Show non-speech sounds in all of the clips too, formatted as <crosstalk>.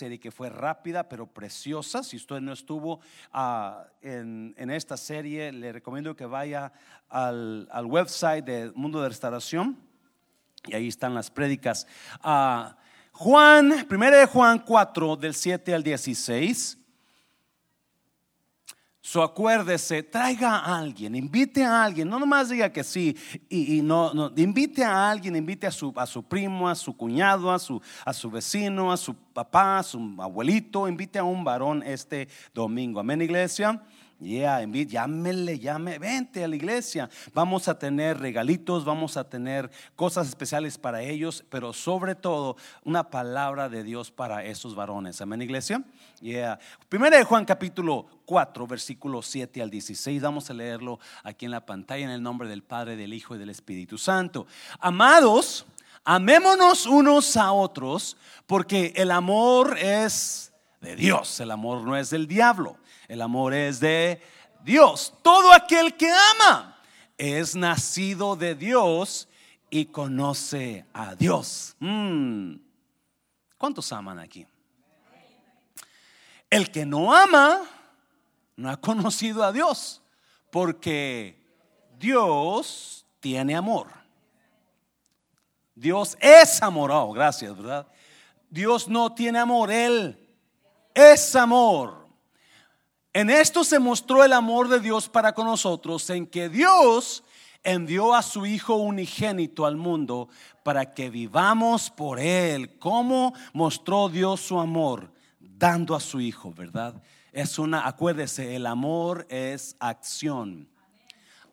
serie que fue rápida pero preciosa. Si usted no estuvo ah, en, esta serie, le recomiendo que vaya al, al website de Mundo de Restauración y ahí están las prédicas. Ah, Juan, 1 de Juan 4, del 7 al 16. So acuérdese, traiga a alguien, invite a alguien, no nomás diga que sí, y, no, no, invite a alguien, invite a su, a su primo, a su cuñado, a su, a su vecino, a su papá, a su abuelito, invite a un varón este domingo. Amén, iglesia. Yeah, llámele, llame, vente a la iglesia. Vamos a tener regalitos, vamos a tener cosas especiales para ellos, pero sobre todo una palabra de Dios para esos varones. Amén, iglesia. Yeah. Primera de Juan capítulo 4, versículo 7 al 16. Vamos a leerlo aquí en la pantalla en el nombre del Padre, del Hijo y del Espíritu Santo. Amados, amémonos unos a otros, porque el amor es de Dios, el amor no es del diablo. El amor es de Dios. Todo aquel que ama es nacido de Dios y conoce a Dios. Mm. ¿Cuántos aman aquí? El que no ama no ha conocido a Dios, porque Dios tiene amor. Dios es amor. Oh, gracias, ¿verdad? Dios no tiene amor, Él es amor. En esto se mostró el amor de Dios para con nosotros, en que Dios envió a su Hijo unigénito al mundo para que vivamos por Él. ¿Cómo mostró Dios su amor? Dando a su Hijo, ¿verdad? Es una, acuérdese, el amor es acción.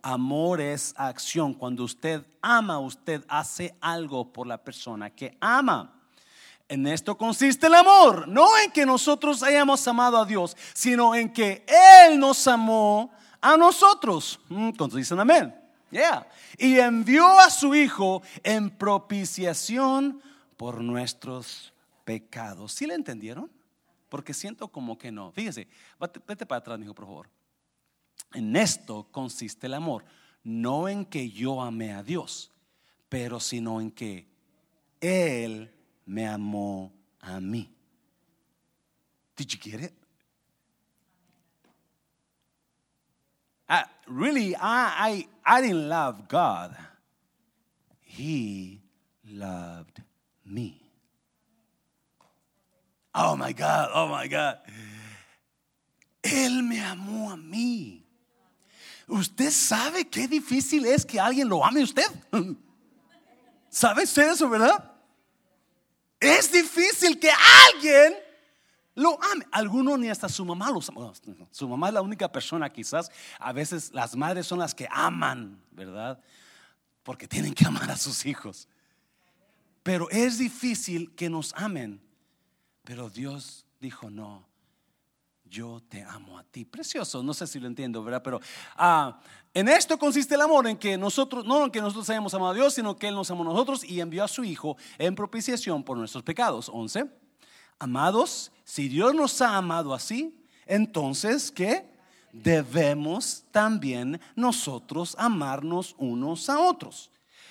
Amor es acción. Cuando usted ama, usted hace algo por la persona que ama. En esto consiste el amor, no en que nosotros hayamos amado a Dios, sino en que Él nos amó a nosotros. Mm, ¿Cuántos dicen amén? Yeah. Y envió a su Hijo en propiciación por nuestros pecados. ¿Sí le entendieron? Porque siento como que no. Fíjese, vete, para atrás, hijo, por favor. En esto consiste el amor, no en que yo amé a Dios, pero sino en que Él me amó a mí. Did you get it? I, really, I, I, I didn't love God. He loved me. Oh my God, oh my God. Él me amó a mí. Usted sabe qué difícil es que alguien lo ame a usted. <laughs> ¿Sabe usted eso, verdad? Es difícil que alguien lo ame. Alguno ni hasta su mamá lo ama. Su mamá es la única persona quizás. A veces las madres son las que aman, ¿verdad? Porque tienen que amar a sus hijos. Pero es difícil que nos amen. Pero Dios dijo, no, yo te amo a ti. Precioso, no sé si lo entiendo, ¿verdad? Pero ah, en esto consiste el amor, en que nosotros, no en que nosotros hayamos amado a Dios, sino que Él nos amó a nosotros y envió a su Hijo en propiciación por nuestros pecados. 11. Amados, si Dios nos ha amado así, entonces, ¿qué? Debemos también nosotros amarnos unos a otros.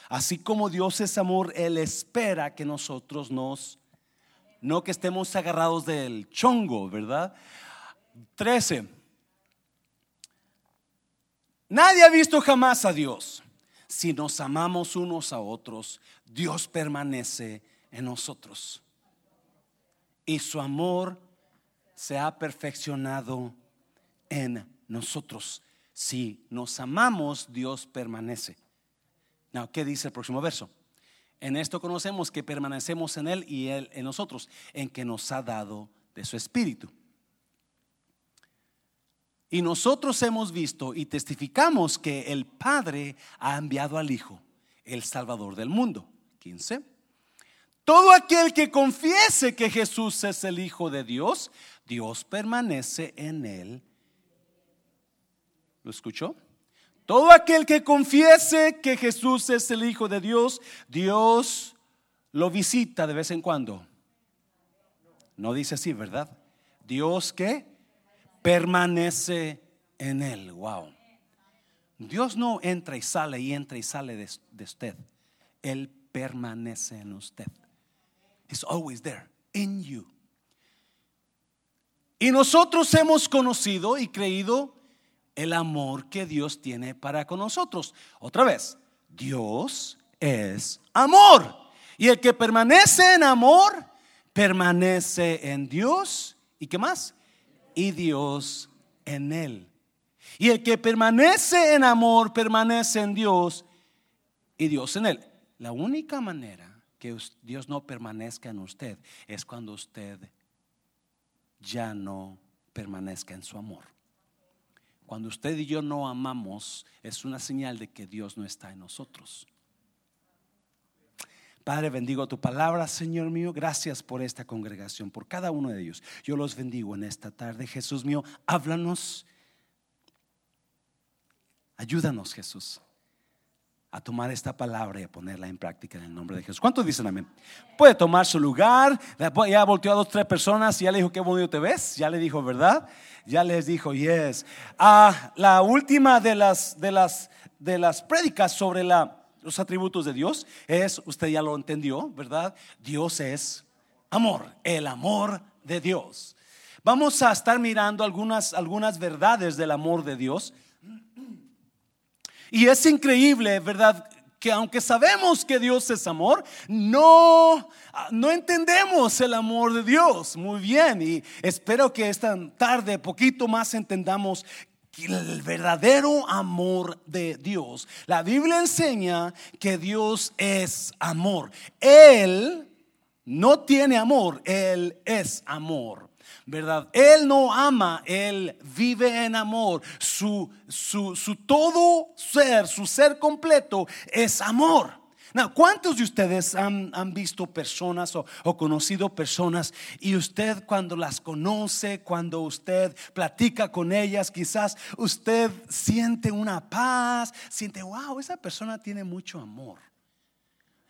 Así como Dios es amor, Él espera que nosotros nos, no que estemos agarrados del chongo, ¿verdad? 13. Nadie ha visto jamás a Dios. Si nos amamos unos a otros, Dios permanece en nosotros. Y su amor se ha perfeccionado en nosotros. Si nos amamos, Dios permanece. ¿qué dice el próximo verso? En esto conocemos que permanecemos en Él y Él en nosotros, en que nos ha dado de su Espíritu. Y nosotros hemos visto y testificamos que el Padre ha enviado al Hijo, el Salvador del mundo. 15. Todo aquel que confiese que Jesús es el Hijo de Dios, Dios permanece en él. ¿Lo escuchó? Todo aquel que confiese que Jesús es el Hijo de Dios, Dios lo visita de vez en cuando. No dice así, ¿verdad? Dios que permanece en él. Wow. Dios no entra y sale y entra y sale de, usted. Él permanece en usted. He's always there, in you. Y nosotros hemos conocido y creído el amor que Dios tiene para con nosotros. Otra vez, Dios es amor. Y el que permanece en amor, permanece en Dios. ¿Y qué más? Y Dios en él. Y el que permanece en amor, permanece en Dios y Dios en él. La única manera que Dios no permanezca en usted es cuando usted ya no permanezca en su amor. Cuando usted y yo no amamos, es una señal de que Dios no está en nosotros. Padre, bendigo tu palabra, Señor mío. Gracias por esta congregación, por cada uno de ellos. Yo los bendigo en esta tarde. Jesús mío, háblanos. Ayúdanos, Jesús a tomar esta palabra y a ponerla en práctica en el nombre de Jesús. ¿Cuántos dicen amén? Puede tomar su lugar. Ya volteó a dos, tres personas y ya le dijo, qué bonito te ves. Ya le dijo, ¿verdad? Ya les dijo, yes. Ah, la última de las, de las, de las prédicas sobre la, los atributos de Dios es, usted ya lo entendió, ¿verdad? Dios es amor, el amor de Dios. Vamos a estar mirando algunas, algunas verdades del amor de Dios y es increíble, ¿verdad? Que aunque sabemos que Dios es amor, no, no entendemos el amor de Dios muy bien. Y espero que esta tarde, poquito más, entendamos el verdadero amor de Dios. La Biblia enseña que Dios es amor. Él no tiene amor, Él es amor. ¿verdad? Él no ama, Él vive en amor. Su, su, todo ser, su ser completo es amor. ¿Cuántos de ustedes han, visto personas o, o, conocido personas y usted cuando las conoce, cuando usted platica con ellas, quizás usted siente una paz, siente, wow, esa persona tiene mucho amor?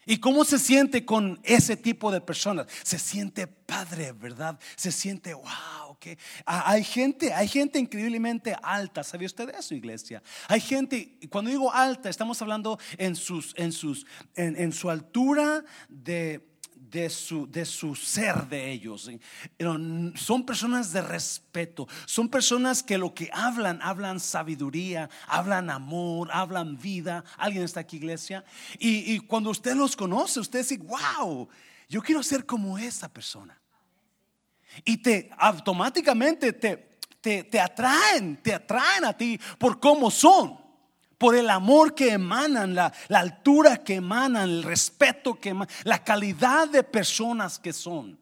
¿Y cómo se siente con ese tipo de personas? Se siente padre, ¿verdad? Se siente, wow, hay gente, hay gente increíblemente alta. ¿Sabía usted eso, iglesia? Hay gente, cuando digo alta, estamos hablando en su altura de su, de su ser de ellos. Son personas de respeto, son personas que lo que hablan, hablan sabiduría, hablan amor, hablan vida. ¿Alguien está aquí, iglesia? Y, cuando usted los conoce, usted dice, wow, yo quiero ser como esa persona. Y te automáticamente te, te, te atraen, te atraen a ti por cómo son por el amor que emanan, la, altura que emanan, el respeto que emanan, la calidad de personas que son.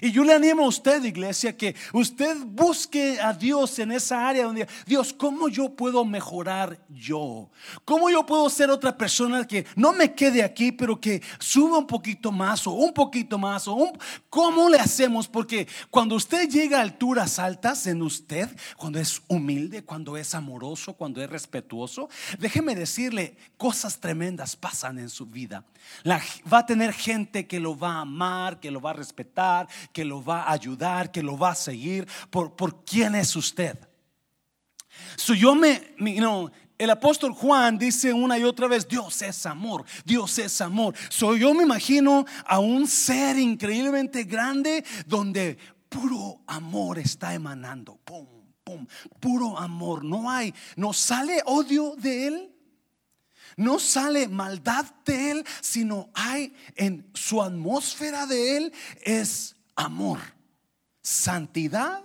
Y yo le animo a usted, iglesia, que usted busque a Dios en esa área donde, Dios, ¿cómo yo puedo mejorar yo? ¿Cómo yo puedo ser otra persona que no me quede aquí, pero que suba un poquito más o un poquito más? O un, ¿Cómo le hacemos? Porque cuando usted llega a alturas altas en usted, cuando es humilde, cuando es amoroso, cuando es respetuoso, déjeme decirle, cosas tremendas pasan en su vida. va a tener gente que lo va a amar, que lo va a respetar, que lo va a ayudar, que lo va a seguir por, por quién es usted. So yo me, no, el apóstol Juan dice una y otra vez, Dios es amor, Dios es amor. So yo me imagino a un ser increíblemente grande donde puro amor está emanando. Pum, pum, puro amor. No hay, no sale odio de él. No sale maldad de él, sino hay en su atmósfera de él es amor, santidad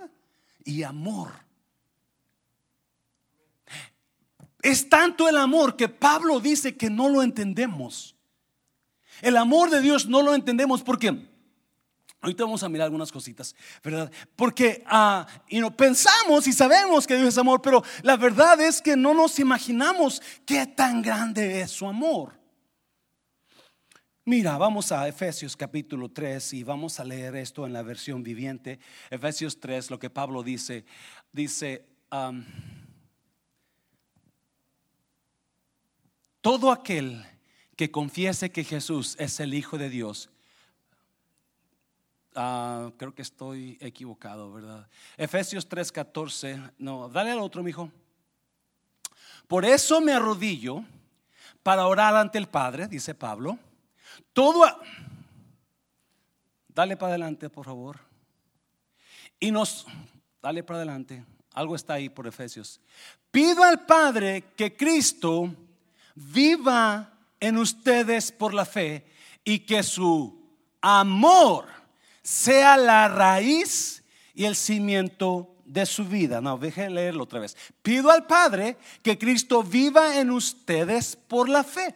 y amor. Es tanto el amor que Pablo dice que no lo entendemos. El amor de Dios no lo entendemos porque ahorita vamos a mirar algunas cositas, ¿verdad? Porque uh, no pensamos y sabemos que Dios es amor, pero la verdad es que no nos imaginamos qué tan grande es su amor. Mira, vamos a Efesios capítulo 3 y vamos a leer esto en la versión viviente. Efesios 3, lo que Pablo dice, dice, todo aquel que confiese que Jesús es el Hijo de Dios, ah, creo que estoy equivocado, ¿verdad? Efesios 3, 14, no, dale al otro, mijo. Por eso me arrodillo para orar ante el Padre, dice Pablo todo... Dale para adelante, por favor. Y nos, dale para adelante, algo está ahí por Efesios. Pido al Padre que Cristo viva en ustedes por la fe y que su amor sea la raíz y el cimiento de su vida. No, deje leerlo otra vez. Pido al Padre que Cristo viva en ustedes por la fe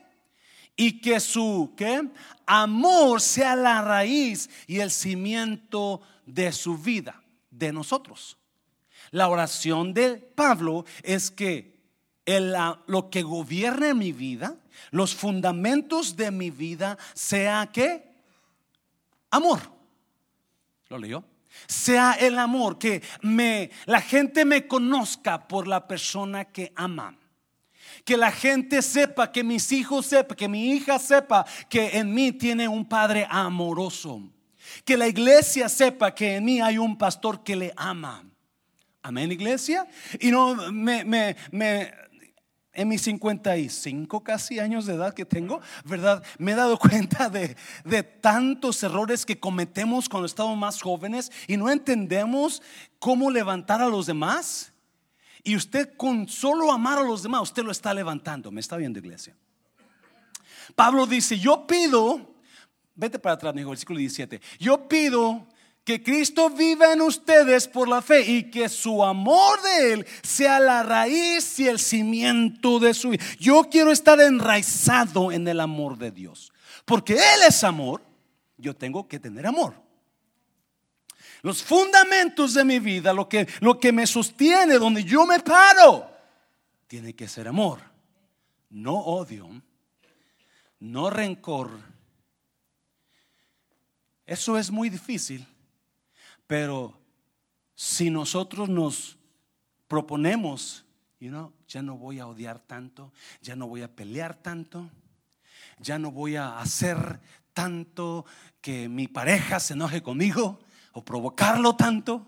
y que su ¿qué? amor sea la raíz y el cimiento de su vida, de nosotros. La oración de Pablo es que el, lo que gobierne mi vida, los fundamentos de mi vida, sea que amor. ¿Lo leyó? Sea el amor, que me, la gente me conozca por la persona que ama. Que la gente sepa, que mis hijos sepan, que mi hija sepa que en mí tiene un padre amoroso. Que la iglesia sepa que en mí hay un pastor que le ama. Amén, iglesia. Y no me, me, me en mis 55 casi años de edad que tengo, ¿verdad? Me he dado <laughs> cuenta de, de, tantos errores que cometemos cuando estamos más jóvenes y no entendemos cómo levantar a los demás. Y usted con solo amar a los demás, usted lo está levantando. ¿Me está viendo, iglesia? Pablo dice, yo pido, vete para atrás, mi versículo 17, yo pido que Cristo viva en ustedes por la fe y que su amor de Él sea la raíz y el cimiento de su vida. Yo quiero estar enraizado en el amor de Dios. Porque Él es amor, yo tengo que tener amor. Los fundamentos de mi vida, lo que, lo que me sostiene, donde yo me paro, tiene que ser amor. No odio, no rencor. Eso es muy difícil pero si nosotros nos proponemos, you know, ya no voy a odiar tanto, ya no voy a pelear tanto, ya no voy a hacer tanto que mi pareja se enoje conmigo o provocarlo tanto,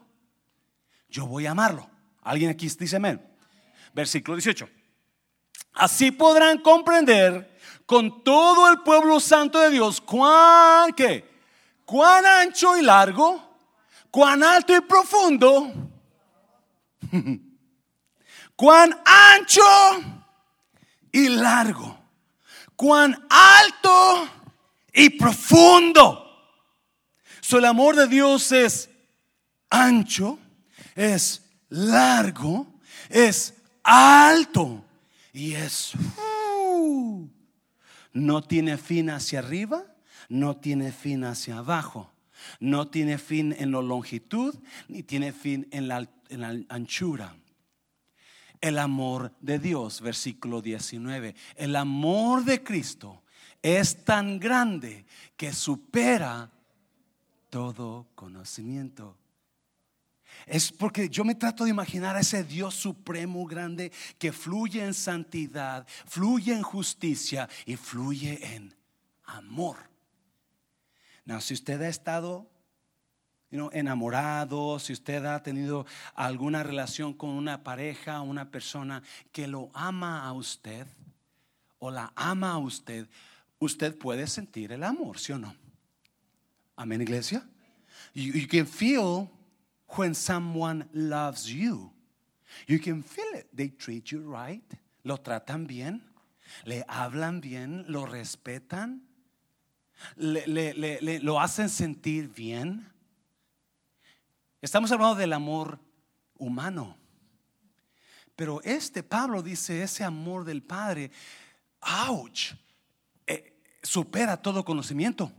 yo voy a amarlo. ¿Alguien aquí dice amén? Versículo 18. Así podrán comprender con todo el pueblo santo de Dios cuán, ¿qué? cuán ancho y largo cuán alto y profundo, <laughs> cuán ancho y largo, cuán alto y profundo. El amor de Dios es ancho, es largo, es alto y es... Uh, no tiene fin hacia arriba, no tiene fin hacia abajo. No tiene fin en la longitud, ni tiene fin en la, anchura. El amor de Dios, versículo 19. El amor de Cristo es tan grande que supera todo conocimiento. Es porque yo me trato de imaginar a ese Dios supremo grande que fluye en santidad, fluye en justicia y fluye en amor si usted ha estado enamorado, si usted ha tenido alguna relación con una pareja, una persona que lo ama a usted o la ama a usted, usted puede sentir el amor, ¿sí o no? Amén, iglesia. You, can feel when someone loves you. You can feel it. They treat you right. Lo tratan bien. Le hablan bien. Lo respetan le, lo hacen sentir bien. Estamos hablando del amor humano. Pero este Pablo dice, ese amor del Padre, ouch, eh, supera todo conocimiento.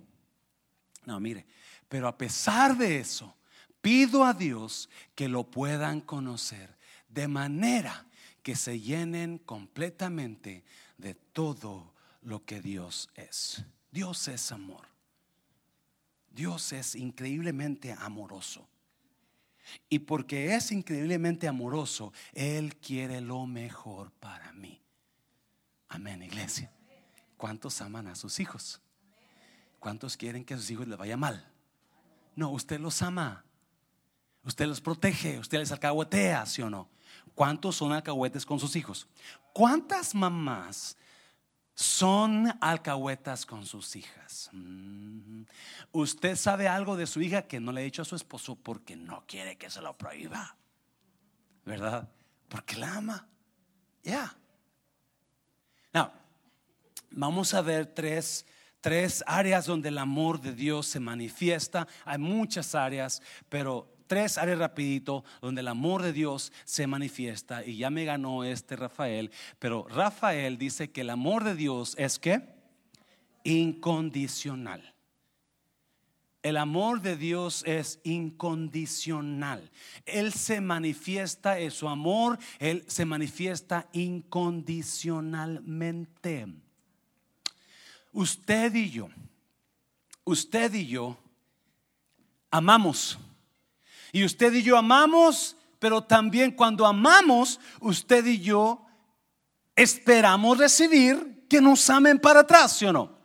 No, mire, pero a pesar de eso, pido a Dios que lo puedan conocer de manera que se llenen completamente de todo lo que Dios es. Dios es amor. Dios es increíblemente amoroso. Y porque es increíblemente amoroso, Él quiere lo mejor para mí. Amén, iglesia. ¿Cuántos aman a sus hijos? ¿Cuántos quieren que a sus hijos les vaya mal? No, usted los ama. Usted los protege, usted les alcahuetea, ¿sí o no? ¿Cuántos son alcahuetes con sus hijos? ¿Cuántas mamás son alcahuetas con sus hijas. Mm. Usted sabe algo de su hija que no le ha dicho a su esposo porque no quiere que se lo prohíba. ¿Verdad? Porque la ama. Ya. Yeah. vamos a ver tres, tres áreas donde el amor de Dios se manifiesta. Hay muchas áreas, pero tres áreas rapidito donde el amor de Dios se manifiesta y ya me ganó este Rafael, pero Rafael dice que el amor de Dios es que incondicional. El amor de Dios es incondicional. Él se manifiesta en su amor, Él se manifiesta incondicionalmente. Usted y yo, usted y yo amamos y usted y yo amamos, pero también cuando amamos, usted y yo esperamos recibir que nos amen para atrás, ¿sí o no?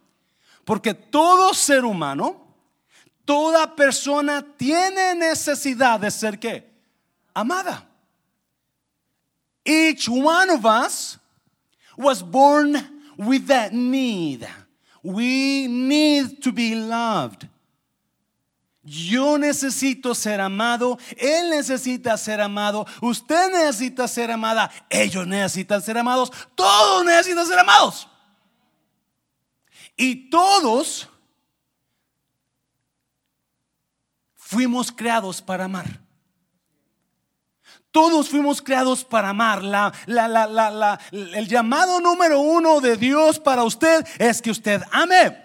Porque todo ser humano, toda persona tiene necesidad de ser qué? Amada. Each one of us was born with that need. We need to be loved. Yo necesito ser amado, Él necesita ser amado, usted necesita ser amada, ellos necesitan ser amados, todos necesitan ser amados. Y todos fuimos creados para amar. Todos fuimos creados para amar. La, el llamado número uno de Dios para usted es que usted ame.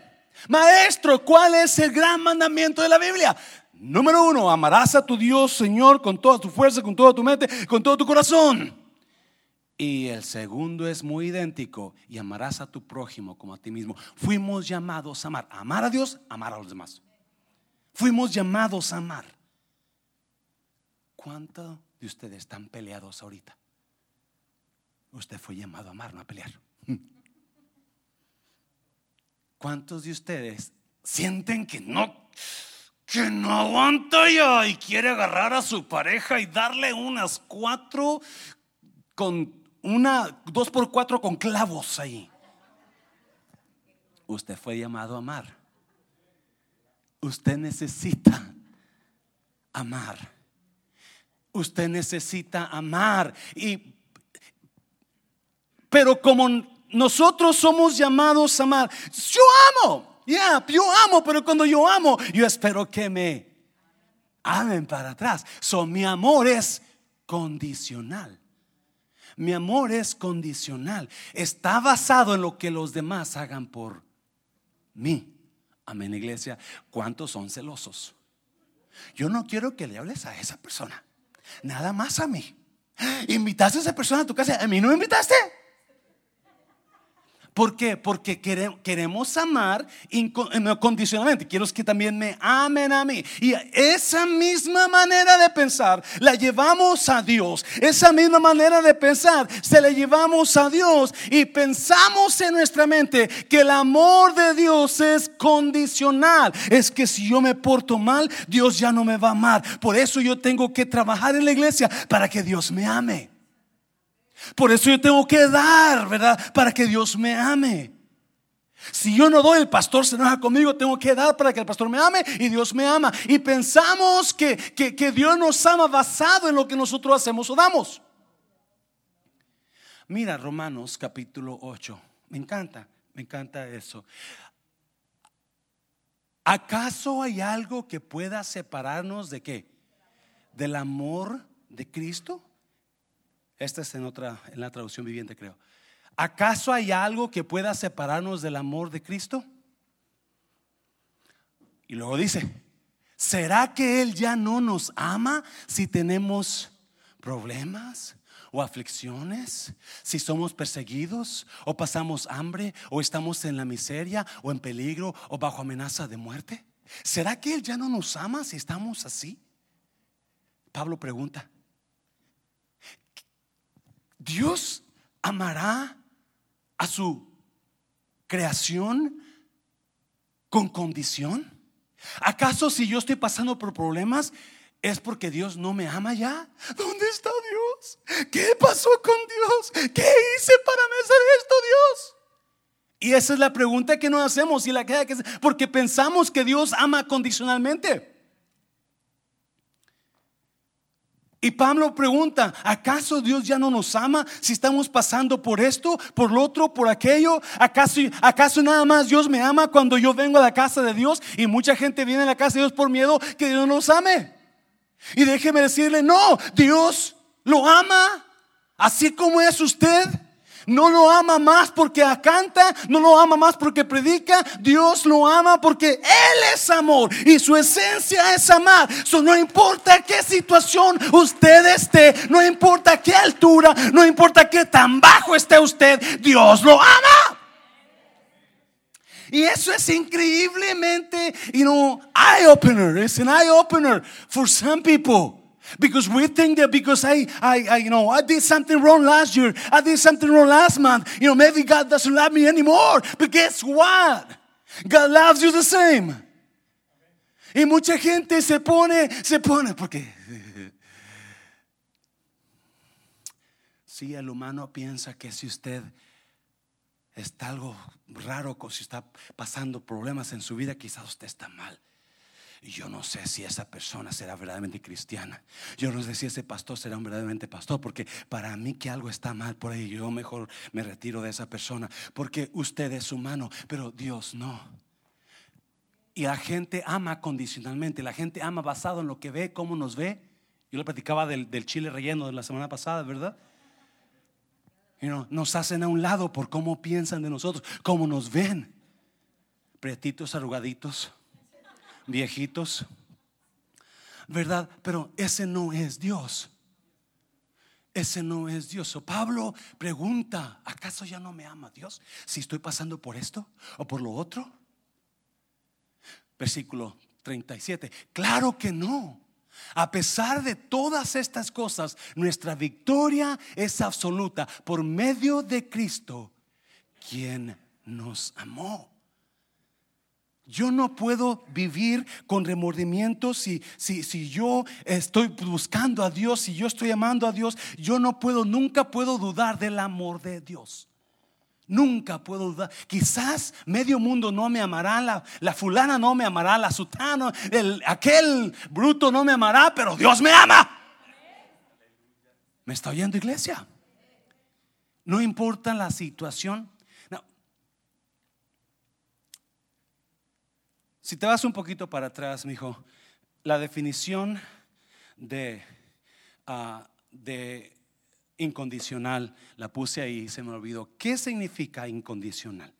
Maestro, ¿cuál es el gran mandamiento de la Biblia? Número uno, amarás a tu Dios, Señor, con toda tu fuerza, con toda tu mente, con todo tu corazón. Y el segundo es muy idéntico, y amarás a tu prójimo como a ti mismo. Fuimos llamados a amar. Amar a Dios, amar a los demás. Fuimos llamados a amar. ¿Cuántos de ustedes están peleados ahorita? Usted fue llamado a amar, no a pelear. ¿Cuántos de ustedes sienten que no, que no aguanta ya y quiere agarrar a su pareja y darle unas cuatro con una, dos por cuatro con clavos ahí? Usted fue llamado a amar. Usted necesita amar. Usted necesita amar. Y, pero como nosotros somos llamados a amar. Yo amo, ya, yo amo, pero cuando yo amo, yo espero que me amen para atrás. So, mi amor es condicional. Mi amor es condicional. Está basado en lo que los demás hagan por mí. Amén, iglesia. ¿Cuántos son celosos? Yo no quiero que le hables a esa persona. Nada más a mí. ¿Invitaste a esa persona a tu casa? ¿A mí no me invitaste? ¿Por qué? Porque queremos amar incondicionalmente. Quiero que también me amen a mí. Y esa misma manera de pensar la llevamos a Dios. Esa misma manera de pensar se la llevamos a Dios. Y pensamos en nuestra mente que el amor de Dios es condicional. Es que si yo me porto mal, Dios ya no me va a amar. Por eso yo tengo que trabajar en la iglesia para que Dios me ame. Por eso yo tengo que dar, ¿verdad? Para que Dios me ame. Si yo no doy, el pastor se enoja conmigo, tengo que dar para que el pastor me ame y Dios me ama. Y pensamos que, que, Dios nos ama basado en lo que nosotros hacemos o damos. Mira Romanos capítulo 8. Me encanta, me encanta eso. ¿Acaso hay algo que pueda separarnos de qué? Del amor de Cristo. Esta es en otra, en la traducción viviente, creo. ¿Acaso hay algo que pueda separarnos del amor de Cristo? Y luego dice, ¿será que Él ya no nos ama si tenemos problemas o aflicciones? Si somos perseguidos o pasamos hambre o estamos en la miseria o en peligro o bajo amenaza de muerte? ¿Será que Él ya no nos ama si estamos así? Pablo pregunta, Dios amará a su creación con condición. ¿Acaso si yo estoy pasando por problemas es porque Dios no me ama ya? ¿Dónde está Dios? ¿Qué pasó con Dios? ¿Qué hice para merecer esto, Dios? Y esa es la pregunta que nos hacemos y la que porque pensamos que Dios ama condicionalmente. Y Pablo pregunta, ¿acaso Dios ya no nos ama si estamos pasando por esto, por lo otro, por aquello? ¿Acaso, ¿Acaso nada más Dios me ama cuando yo vengo a la casa de Dios y mucha gente viene a la casa de Dios por miedo que Dios no nos ame? Y déjeme decirle, no, Dios lo ama así como es usted. No lo ama más porque canta, no lo ama más porque predica. Dios lo ama porque Él es amor y su esencia es amar. no importa qué situación usted esté, no importa qué altura, no importa qué tan bajo esté usted, Dios lo ama. Y eso es increíblemente, you know, eye opener. It's an eye opener for some people. Because we think that because I, I, you know, I did something wrong last year, I did something wrong last month, you know, maybe God doesn't love me anymore. But guess what? God loves you the same. Y mucha gente se pone, se pone, porque <laughs> si el humano piensa que si usted está algo raro, si está pasando problemas en su vida, quizás usted está mal. Yo no sé si esa persona será verdaderamente cristiana. Yo no sé si ese pastor será un verdaderamente pastor, porque para mí que algo está mal por ahí, yo mejor me retiro de esa persona, porque usted es humano, pero Dios no. Y la gente ama condicionalmente, la gente ama basado en lo que ve, cómo nos ve. Yo le platicaba del, chile relleno de la semana pasada, ¿verdad? Y nos hacen a un lado por cómo piensan de nosotros, cómo nos ven. Pretitos, arrugaditos viejitos, ¿verdad? Pero ese no es Dios. Ese no es Dios. Pablo pregunta, ¿acaso ya no me ama Dios si estoy pasando por esto o por lo otro? Versículo 37. Claro que no. A pesar de todas estas cosas, nuestra victoria es absoluta por medio de Cristo, quien nos amó. Yo no puedo vivir con remordimiento si, si, si, yo estoy buscando a Dios, si yo estoy amando a Dios. Yo no puedo, nunca puedo dudar del amor de Dios. Nunca puedo dudar. Quizás medio mundo no me amará, la, la fulana no me amará, la sutana, el, aquel bruto no me amará, pero Dios me ama. ¿Me está oyendo iglesia? No importa la situación, Si te vas un poquito para atrás, mi hijo, la definición de, ah, de incondicional la puse ahí y se me olvidó. ¿Qué significa incondicional?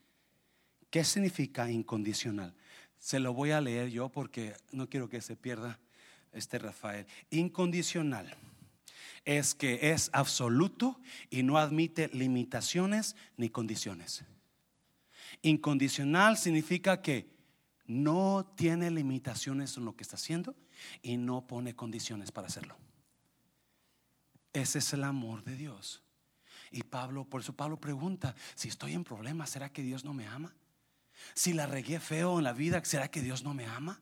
¿Qué significa incondicional? Se lo voy a leer yo porque no quiero que se pierda este Rafael. Incondicional es que es absoluto y no admite limitaciones ni condiciones. Incondicional significa que no tiene limitaciones en lo que está haciendo y no pone condiciones para hacerlo. Ese es el amor de Dios. Y Pablo, por eso Pablo pregunta, si estoy en problemas, ¿será que Dios no me ama? Si la regué feo en la vida, ¿será que Dios no me ama?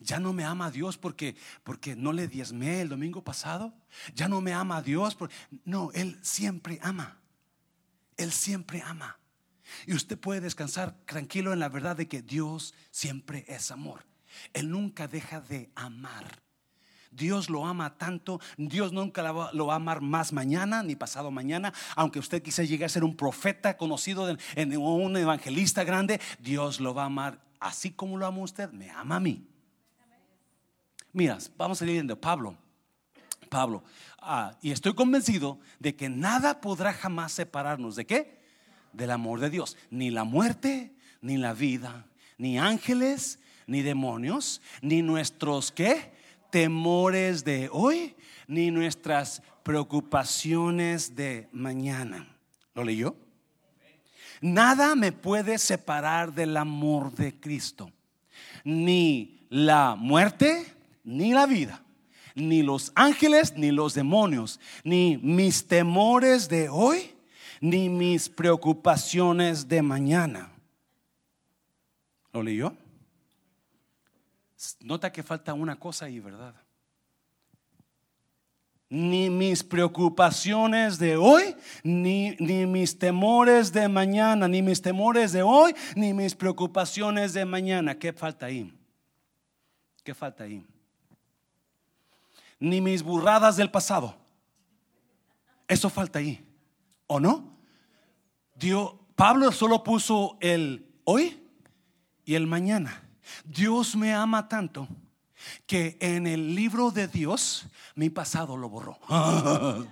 Ya no me ama a Dios porque, porque no le diezmé el domingo pasado. Ya no me ama a Dios porque no, Él siempre ama. Él siempre ama. Y usted puede descansar tranquilo en la verdad de que Dios siempre es amor. Él nunca deja de amar. Dios lo ama tanto, Dios nunca lo va a amar más mañana ni pasado mañana, aunque usted quizá llegue a ser un profeta conocido en, un evangelista grande, Dios lo va a amar así como lo ama usted, me ama a mí. Mira, vamos a ir viendo, Pablo, Pablo, ah, y estoy convencido de que nada podrá jamás separarnos de qué? Del amor de Dios. Ni la muerte, ni la vida, ni ángeles, ni demonios, ni nuestros qué? Temores de hoy, ni nuestras preocupaciones de mañana. ¿Lo leyó? Nada me puede separar del amor de Cristo. Ni la muerte, ni la vida, ni los ángeles, ni los demonios, ni mis temores de hoy, ni mis preocupaciones de mañana. ¿Lo leyó? Nota que falta una cosa ahí, ¿verdad? ni mis preocupaciones de hoy, ni, ni, mis temores de mañana, ni mis temores de hoy, ni mis preocupaciones de mañana. ¿Qué falta ahí? ¿Qué falta ahí? Ni mis burradas del pasado. Eso falta ahí. ¿O no? Dios, Pablo solo puso el hoy y el mañana. Dios me ama tanto que en el libro de Dios mi pasado lo borró. <laughs>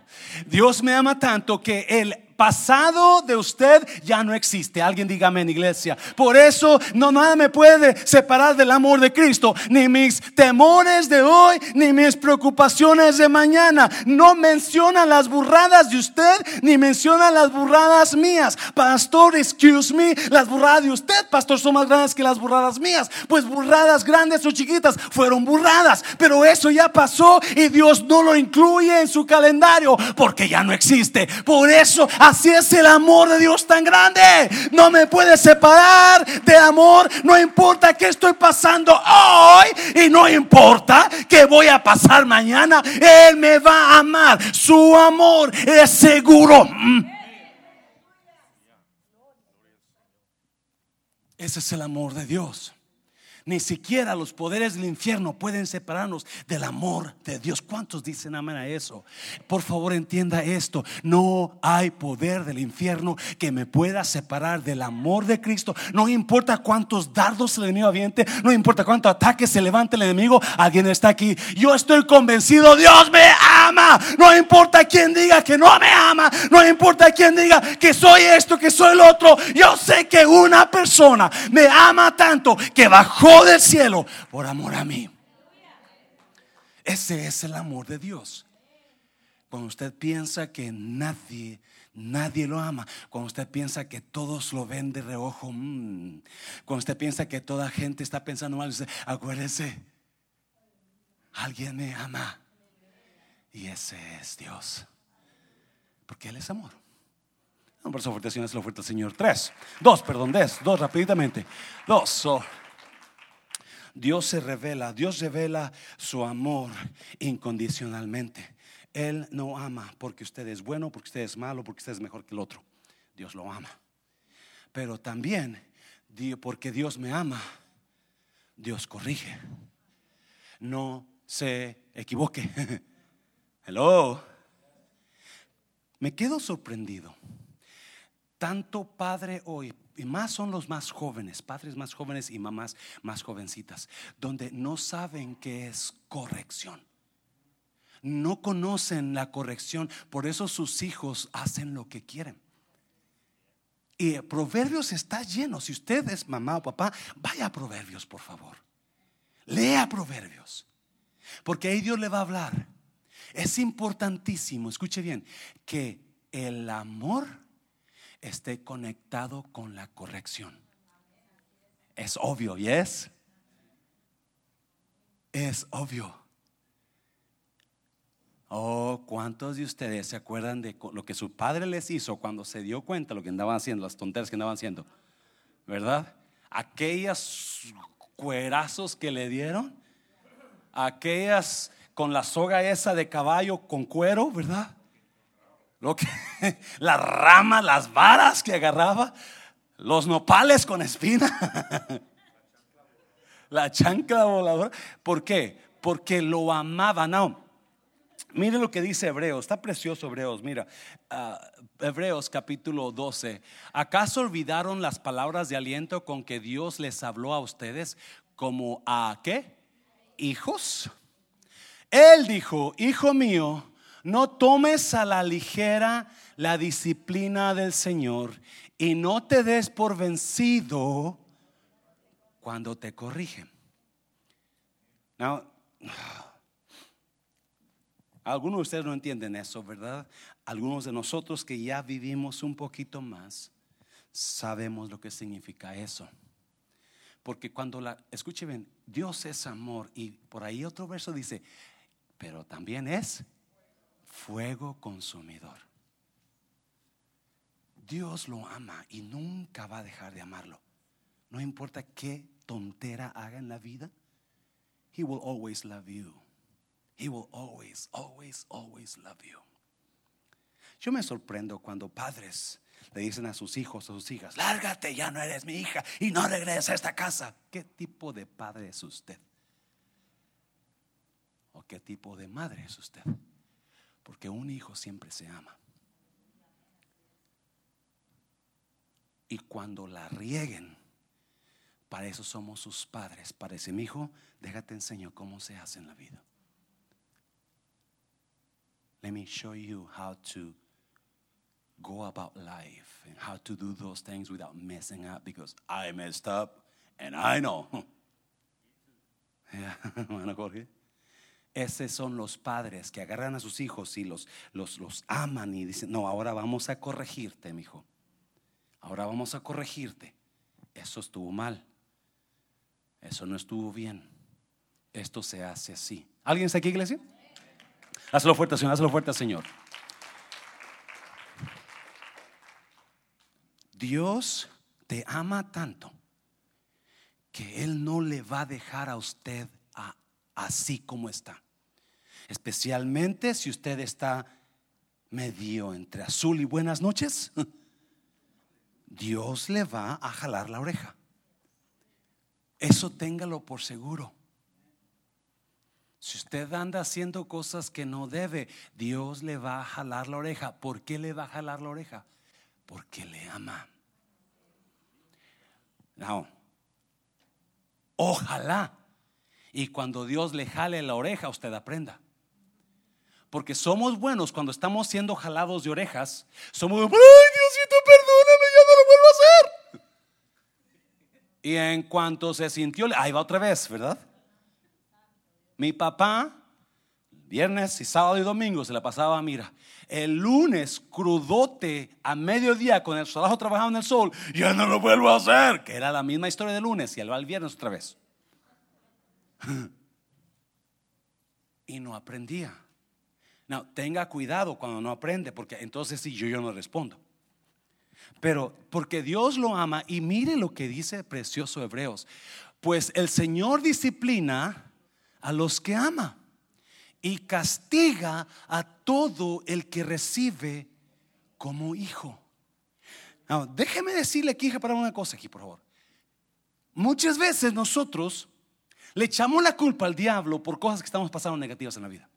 Dios me ama tanto que el pasado de usted ya no existe. Alguien dígame en iglesia. Por eso no nada me puede separar del amor de Cristo, ni mis temores de hoy, ni mis preocupaciones de mañana. No menciona las burradas de usted, ni menciona las burradas mías. Pastor, excuse me, las burradas de usted, pastor, son más grandes que las burradas mías. Pues burradas grandes o chiquitas fueron burradas, pero eso ya pasó y Dios no lo incluye en su calendario porque ya no existe. Por eso Así es el amor de Dios tan grande. No me puede separar de amor. No importa qué estoy pasando hoy y no importa qué voy a pasar mañana. Él me va a amar. Su amor es seguro. Mm. Ese es el amor de Dios. Ni siquiera los poderes del infierno pueden separarnos del amor de Dios. ¿Cuántos dicen amén a eso? Por favor entienda esto. No hay poder del infierno que me pueda separar del amor de Cristo. No importa cuántos dardos el enemigo aviente. No importa cuántos ataques se levante el enemigo. Alguien está aquí. Yo estoy convencido. Dios me ama. No importa quién diga que no me ama. No importa quién diga que soy esto, que soy el otro. Yo sé que una persona me ama tanto que bajó del cielo por amor a mí. Ese es el amor de Dios. Cuando usted piensa que nadie, nadie lo ama, cuando usted piensa que todos lo ven de reojo, mm, cuando usted piensa que toda gente está pensando mal, usted, acuérdese, alguien me ama. Y ese es Dios. Porque Él es amor. Por eso la oferta Señor. Tres, dos, perdón, dos, rápidamente. Dos. Dios se revela, Dios revela su amor incondicionalmente. Él no ama porque usted es bueno, porque usted es malo, porque usted es mejor que el otro. Dios lo ama. Pero también, porque Dios me ama, Dios corrige. No se equivoque. <laughs> Hello. Me quedo sorprendido. Tanto padre hoy, y más son los más jóvenes, padres más jóvenes y mamás más jovencitas, donde no saben qué es corrección. No conocen la corrección, por eso sus hijos hacen lo que quieren. Y Proverbios está lleno. Si usted es mamá o papá, vaya a Proverbios, por favor. Lea Proverbios. Porque ahí Dios le va a hablar. Es importantísimo, escuche bien, que el amor esté conectado con la corrección. Es obvio, ¿y es? Es obvio. Oh, ¿cuántos de ustedes se acuerdan de lo que su padre les hizo cuando se dio cuenta de lo que andaban haciendo, las tonterías que andaban haciendo? ¿Verdad? Aquellas cuerazos que le dieron, aquellas con la soga esa de caballo con cuero, ¿verdad? Lo <laughs> que, las ramas, las varas que agarraba, los nopales con espina, <laughs> la chancla voladora. ¿Por qué? Porque lo amaba. No, mire lo que dice Hebreos, está precioso Hebreos, mira, ah, Hebreos capítulo 12. ¿Acaso olvidaron las palabras de aliento con que Dios les habló a ustedes como a qué? Hijos. Él dijo, hijo mío, no tomes a la ligera la disciplina del Señor y no te des por vencido cuando te corrigen. algunos de ustedes no entienden eso, ¿verdad? Algunos de nosotros que ya vivimos un poquito más, sabemos lo que significa eso. Porque cuando la, escuche bien, Dios es amor y por ahí otro verso dice, pero también es fuego consumidor. Dios lo ama y nunca va a dejar de amarlo. No importa qué tontera haga en la vida, He will always love you. He will always, always, always love you. Yo me sorprendo cuando padres le dicen a sus hijos, a sus hijas, lárgate, ya no eres mi hija y no regreses a esta casa. ¿Qué tipo de padre es usted? ¿O qué tipo de madre es usted? Porque un hijo siempre se ama. Y cuando la rieguen, para eso somos sus padres. Parece, mi hijo, déjate enseño cómo se hace en la vida. Let me show you how to go about life and how to do those things without messing up because I messed up and I know. <laughs> <laughs> Bueno, Jorge. Esos son los padres que agarran a sus hijos y los, los, los aman y dicen, no, ahora vamos a corregirte, mi hijo. Ahora vamos a corregirte. Eso estuvo mal. Eso no estuvo bien. Esto se hace así. ¿Alguien está aquí, iglesia? Hazlo fuerte, Señor. Hazlo fuerte, Señor. Dios te ama tanto que Él no le va a dejar a usted así como está. Especialmente si usted está medio entre azul y buenas noches. <laughs> Dios le va a jalar la oreja. Eso téngalo por seguro. Si usted anda haciendo cosas que no debe, Dios le va a jalar la oreja. ¿Por qué le va a jalar la oreja? Porque le ama. No. Ojalá. Y cuando Dios le jale la oreja, usted aprenda. Porque somos buenos cuando estamos siendo jalados de orejas. Somos, ay Diosito, perdóname, ya no lo vuelvo a hacer. Y en cuanto se sintió, ahí va otra vez, ¿verdad? Mi papá, viernes y sábado y domingo se la pasaba, mira, el lunes crudote a mediodía con el trabajo trabajando en el sol, ya no lo vuelvo a hacer, que era la misma historia del lunes y él va el viernes otra vez. <laughs> Y no aprendía. No, tenga cuidado cuando no aprende, porque entonces sí, yo, yo no respondo. Pero porque Dios lo ama y mire lo que dice precioso Hebreos, pues el Señor disciplina a los que ama y castiga a todo el que recibe como hijo. déjeme decirle aquí para una cosa aquí, por favor. Muchas veces nosotros le echamos la culpa al diablo por cosas que estamos pasando negativas en la vida.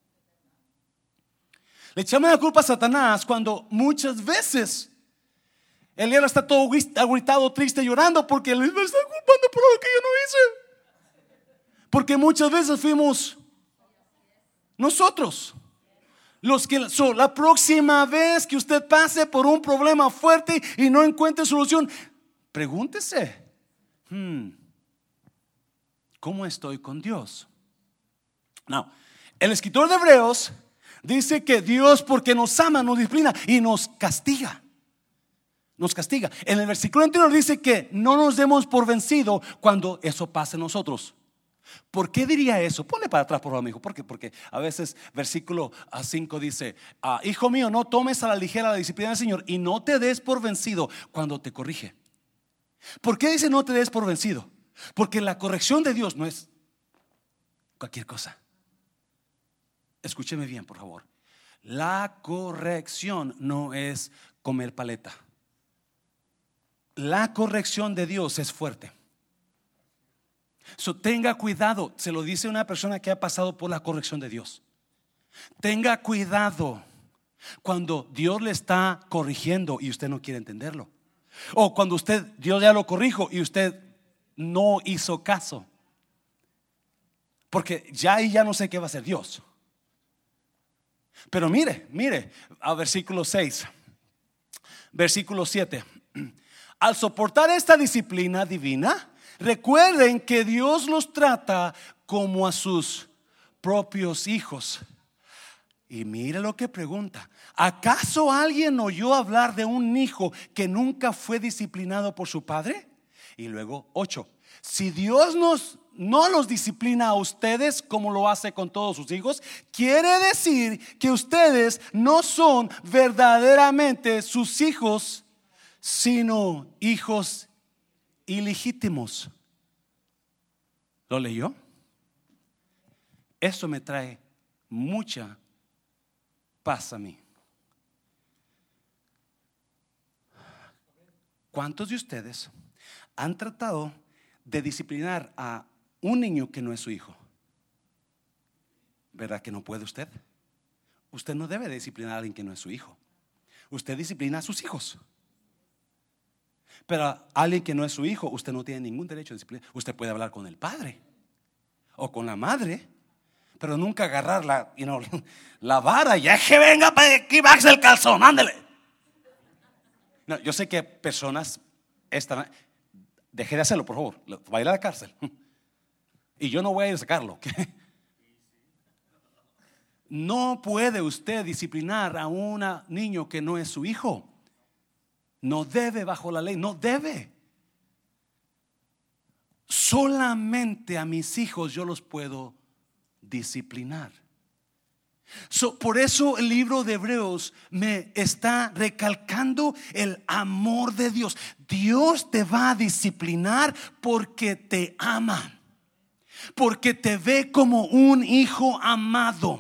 Le echamos la culpa a Satanás cuando muchas veces el diablo está todo agüitado, triste, llorando porque él me está culpando por lo que yo no hice. Porque muchas veces fuimos nosotros. Los que la próxima vez que usted pase por un problema fuerte y no encuentre solución, pregúntese, hmm, ¿cómo estoy con Dios? No, el escritor de Hebreos dice que Dios porque nos ama, nos disciplina y nos castiga. Nos castiga. En el versículo anterior dice que no nos demos por vencido cuando eso pase en nosotros. ¿Por qué diría eso? Ponle para atrás, por favor, amigo. ¿Por qué? Porque a veces versículo 5 dice, ah, hijo mío, no tomes a la ligera la disciplina del Señor y no te des por vencido cuando te corrige. ¿Por qué dice no te des por vencido? Porque la corrección de Dios no es cualquier cosa. Escúcheme bien, por favor. La corrección no es comer paleta. La corrección de Dios es fuerte. So, tenga cuidado, se lo dice una persona que ha pasado por la corrección de Dios. Tenga cuidado cuando Dios le está corrigiendo y usted no quiere entenderlo. O cuando usted, Dios ya lo corrijo y usted no hizo caso. Porque ya ahí ya no sé qué va a hacer Dios. Pero mire, mire, a versículo 6, versículo 7. Al soportar esta disciplina divina, Recuerden que Dios los trata como a sus propios hijos. Y mire lo que pregunta. ¿Acaso alguien oyó hablar de un hijo que nunca fue disciplinado por su padre? Y luego, ocho. Si Dios nos, no los disciplina a ustedes como lo hace con todos sus hijos, quiere decir que ustedes no son verdaderamente sus hijos, sino hijos ilegítimos. ¿Lo leyó? Eso me trae mucha paz a mí. ¿Cuántos de ustedes han tratado de disciplinar a un niño que no es su hijo? ¿Verdad que no puede usted? Usted no debe disciplinar a alguien que no es su hijo. Usted disciplina a sus hijos. Pero a alguien que no es su hijo, usted no tiene ningún derecho a disciplinar. Usted puede hablar con el padre o con la madre, pero nunca agarrar la, <laughs> la vara y es que venga para aquí, baje el calzón, ándele. No, yo sé que personas están. Deje de hacerlo, por favor. Va a ir a la cárcel. <laughs> Y yo no voy a sacarlo. <laughs> No puede usted disciplinar a un niño que no es su hijo. No debe bajo la ley, no debe. Solamente a mis hijos yo los puedo disciplinar por eso el libro de Hebreos me está recalcando el amor de Dios. Dios te va a disciplinar porque te ama, porque te ve como un hijo amado.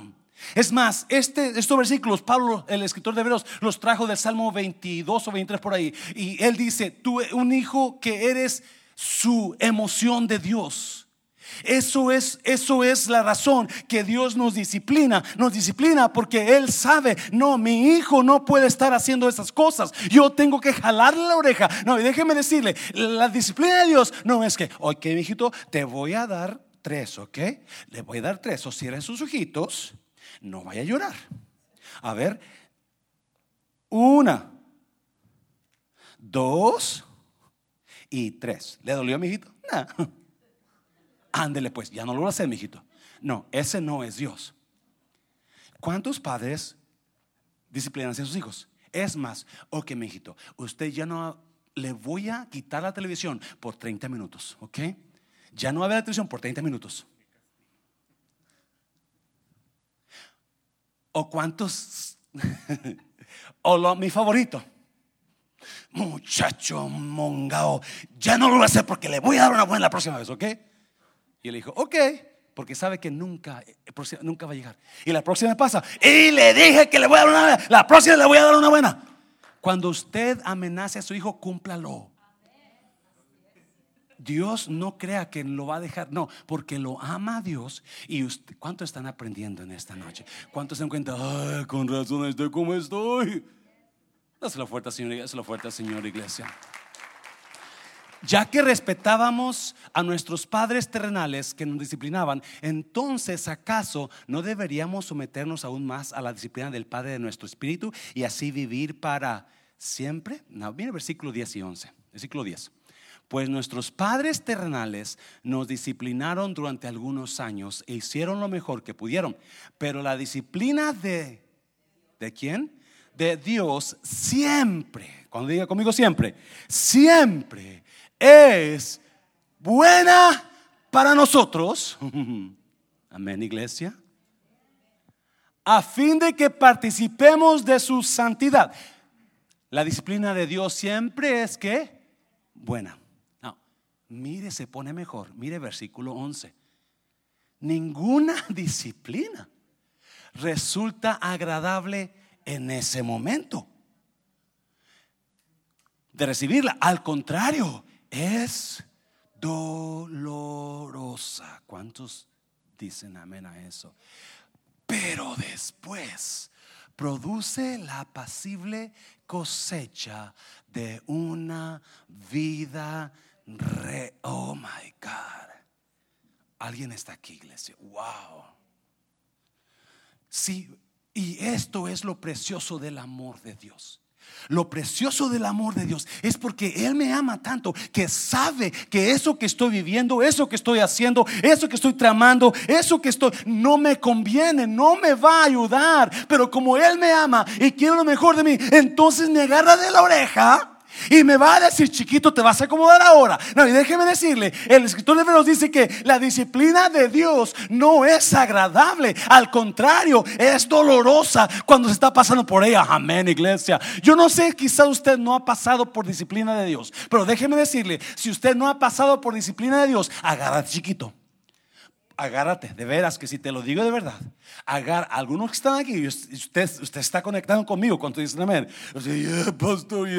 Es más, este, estos versículos, Pablo, el escritor de Hebreos, los trajo del Salmo 22 o 23 por ahí. Y él dice, tú un hijo que eres su emoción de Dios. Eso es, eso es la razón que Dios nos disciplina. Nos disciplina porque Él sabe, no, mi hijo no puede estar haciendo esas cosas. Yo tengo que jalarle la oreja. No, y déjeme decirle, la disciplina de Dios no es que, ok, hijito, te voy a dar tres, ok. Le voy a dar tres, o cierren sus ojitos, no vaya a llorar. A ver, una, dos y tres. ¿Le dolió, mi hijito? No. Ándele pues, ya no lo voy a hacer, mijito. No, ese no es Dios. ¿Cuántos padres disciplinan a sus hijos? Es más, ok, mijito, usted ya no le voy a quitar la televisión por 30 minutos, ¿ok? Ya no va a la televisión por 30 minutos. ¿O cuántos? <laughs> o lo, mi favorito. Muchacho mongao, ya no lo voy a hacer porque le voy a dar una buena la próxima vez, ¿ok? Y le dijo, ok, porque sabe que nunca, eh, nunca va a llegar. Y la próxima pasa, y le dije que le voy a dar una buena, la próxima le voy a dar una buena. Cuando usted amenace a su hijo, cúmplalo. Dios no crea que lo va a dejar, no, porque lo ama Dios. Y usted, ¿cuántos están aprendiendo en esta noche? ¿Cuántos se dan cuenta? Ay, con razón estoy como estoy. Dáselo fuerte, Señor, dáselo fuerte, Señor Iglesia ya que respetábamos a nuestros padres terrenales que nos disciplinaban, entonces acaso no deberíamos someternos aún más a la disciplina del Padre de nuestro espíritu y así vivir para siempre? No, el versículo 10 y 11. Versículo 10. Pues nuestros padres terrenales nos disciplinaron durante algunos años e hicieron lo mejor que pudieron. Pero la disciplina de, ¿de quién? De Dios siempre, cuando diga conmigo siempre, siempre es buena para nosotros. <laughs> Amén, iglesia. A fin de que participemos de su santidad. La disciplina de Dios siempre es que buena. Mire, se pone mejor. Mire versículo 11. Ninguna <laughs> disciplina resulta agradable en ese momento de recibirla. Al contrario, es dolorosa. ¿Cuántos dicen amén a eso? Pero después produce la apacible cosecha de una vida re. Oh my God. Alguien está aquí, iglesia. Wow. Sí, y esto es lo precioso del amor de Dios. Lo precioso del amor de Dios es porque Él me ama tanto que sabe que eso que estoy viviendo, eso que estoy haciendo, eso que estoy tramando, eso que estoy, no me conviene, no me va a ayudar. Pero como Él me ama y quiere lo mejor de mí, entonces me agarra de la oreja y me va a decir, chiquito, te vas a acomodar ahora. No, y déjeme decirle, el escritor de Hebreos dice que la disciplina de Dios no es agradable. Al contrario, es dolorosa cuando se está pasando por ella. Amén, iglesia. Yo no sé, quizá usted no ha pasado por disciplina de Dios. Pero déjeme decirle, si usted no ha pasado por disciplina de Dios, agarra chiquito. Agárrate, de veras que si te lo digo de verdad, agar, algunos que están aquí, usted, usted está conectado conmigo cuando dicen amén. pastor,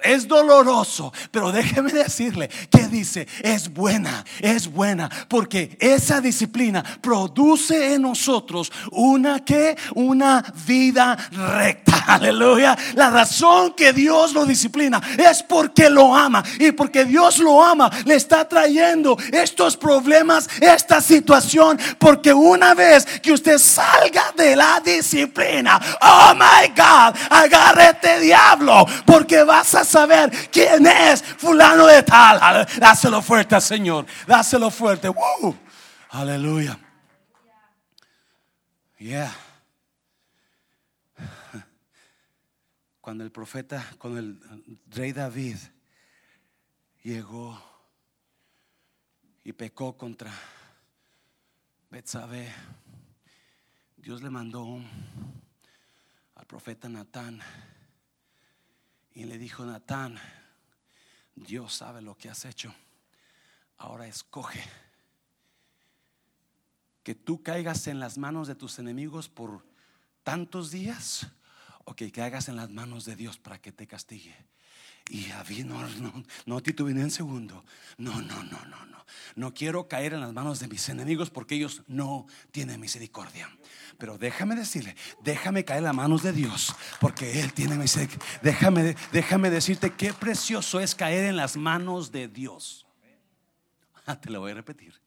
es doloroso, pero déjeme decirle que dice, es buena, es buena, porque esa disciplina produce en nosotros una una vida recta. <laughs> Aleluya. La razón que Dios lo disciplina es porque lo ama y porque Dios lo ama, le está trayendo estos problemas, esta situación, porque una vez que usted salga de la disciplina, oh my God, agárrete diablo, porque vas a saber quién es fulano de tal. Dáselo fuerte al Señor. Dáselo fuerte. Aleluya. Yeah. Cuando el profeta, cuando el rey David llegó y pecó contra Betsabé, Dios le mandó al profeta Natán y le dijo, Natán, Dios sabe lo que has hecho. Ahora escoge que tú caigas en las manos de tus enemigos por tantos días o que caigas en las manos de Dios para que te castigue. Y David no, no, no titubeó en segundo. No, no, no, no, no. No quiero caer en las manos de mis enemigos porque ellos no tienen misericordia. Pero déjame decirle, déjame caer en las manos de Dios porque Él tiene misericordia. Déjame, déjame decirte qué precioso es caer en las manos de Dios. Ah, te lo voy a repetir.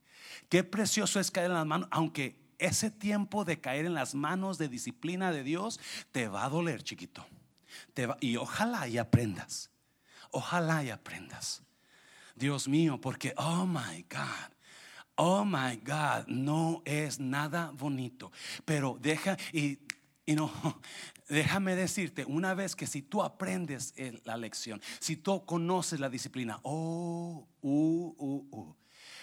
Qué precioso es caer en las manos, aunque ese tiempo de caer en las manos de disciplina de Dios te va a doler, chiquito. Y ojalá y aprendas. Ojalá y aprendas. Dios mío, porque, oh my God. Oh my God, no es nada bonito. Pero deja, y, y no, <laughs> déjame decirte, una vez que si tú aprendes la lección, si tú conoces la disciplina, oh, uh, uh, uh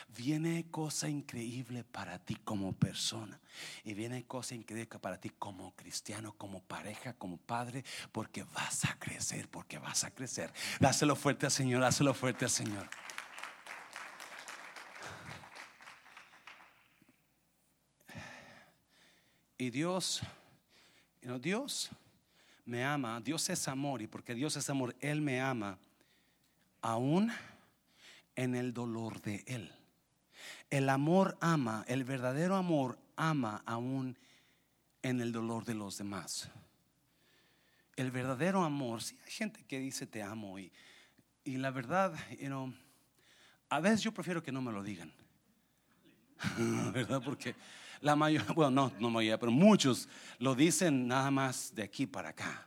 viene cosa increíble para ti como persona. Y viene cosa increíble para ti como cristiano, como pareja, como padre, porque vas a crecer, porque vas a crecer. Dáselo fuerte al Señor, dáselo fuerte al Señor. Y Dios, Dios me ama, Dios es amor, y porque Dios es amor, Él me ama aún en el dolor de Él. El amor ama, el verdadero amor ama aún en el dolor de los demás. El verdadero amor, si hay gente que dice te amo y, y la verdad, you a veces yo prefiero que no me lo digan. <laughs> ¿Verdad? Porque la mayoría, <laughs> bueno, no, no mayoría, pero muchos lo dicen nada más de aquí para acá.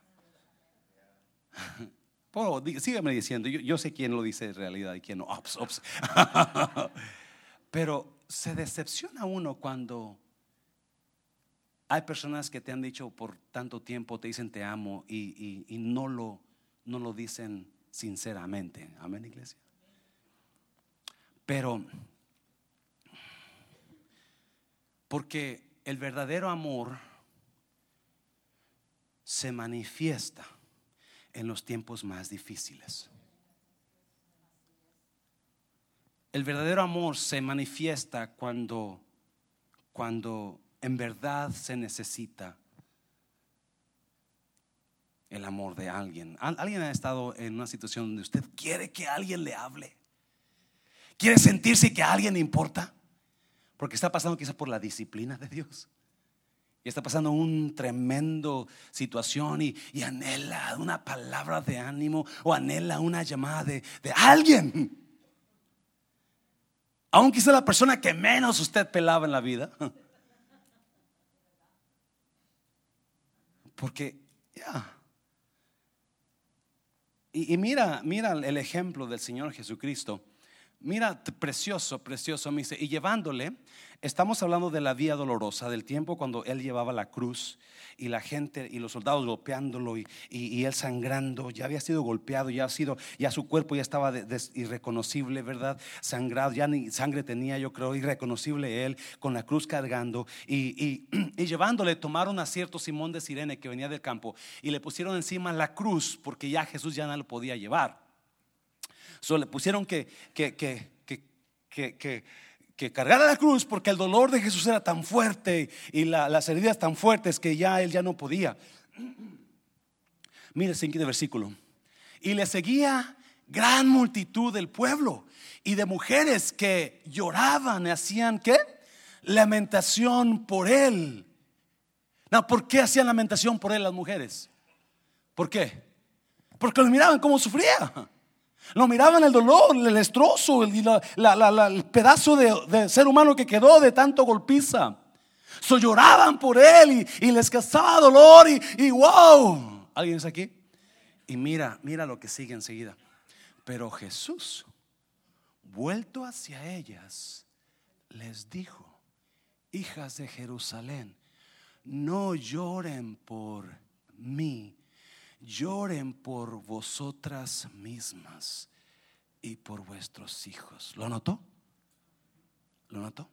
<laughs> sígame diciendo, yo, sé quién lo dice en realidad y quién no. Ops, ops. Pero se decepciona uno cuando hay personas que te han dicho por tanto tiempo, te dicen te amo y, no, lo, no lo dicen sinceramente. Amén, iglesia. Pero, porque el verdadero amor se manifiesta en los tiempos más difíciles. El verdadero amor se manifiesta cuando, cuando en verdad se necesita el amor de alguien. ¿Alguien ha estado en una situación donde usted quiere que alguien le hable? ¿Quiere sentirse que a alguien le importa? Porque está pasando quizás por la disciplina de Dios. Y está pasando un tremendo situación y, anhela una palabra de ánimo o anhela una llamada de, de alguien aunque sea la persona que menos usted pelaba en la vida. <laughs> Porque, ya. Y, mira, mira el ejemplo del Señor Jesucristo. Mira, precioso, precioso, me dice, y llevándole, estamos hablando de la vía dolorosa, del tiempo cuando él llevaba la cruz y la gente y los soldados golpeándolo y, él sangrando, ya había sido golpeado, ya ha sido, ya su cuerpo ya estaba irreconocible, ¿verdad? Sangrado, ya ni sangre tenía, yo creo, irreconocible él, con la cruz cargando y, <clears throat> y llevándole, tomaron a cierto Simón de Sirene que venía del campo y le pusieron encima la cruz porque ya Jesús ya no lo podía llevar. So, le pusieron que, que, que, que, que cargara la cruz porque el dolor de Jesús era tan fuerte y las heridas tan fuertes que ya él ya no podía. Mire el siguiente versículo. Y le seguía gran multitud del pueblo y de mujeres que lloraban y hacían qué? Lamentación por él. No, ¿por qué hacían lamentación por él las mujeres? ¿Por qué? Porque lo miraban como sufría. Lo miraban el dolor, el destrozo, el, pedazo de, ser humano que quedó de tanto golpiza. So lloraban por él y, les causaba dolor y, y wow. ¿Alguien está aquí? Y mira, mira lo que sigue enseguida. Pero Jesús, vuelto hacia ellas, les dijo, hijas de Jerusalén, no lloren por mí lloren por vosotras mismas y por vuestros hijos. ¿Lo notó? ¿Lo notó?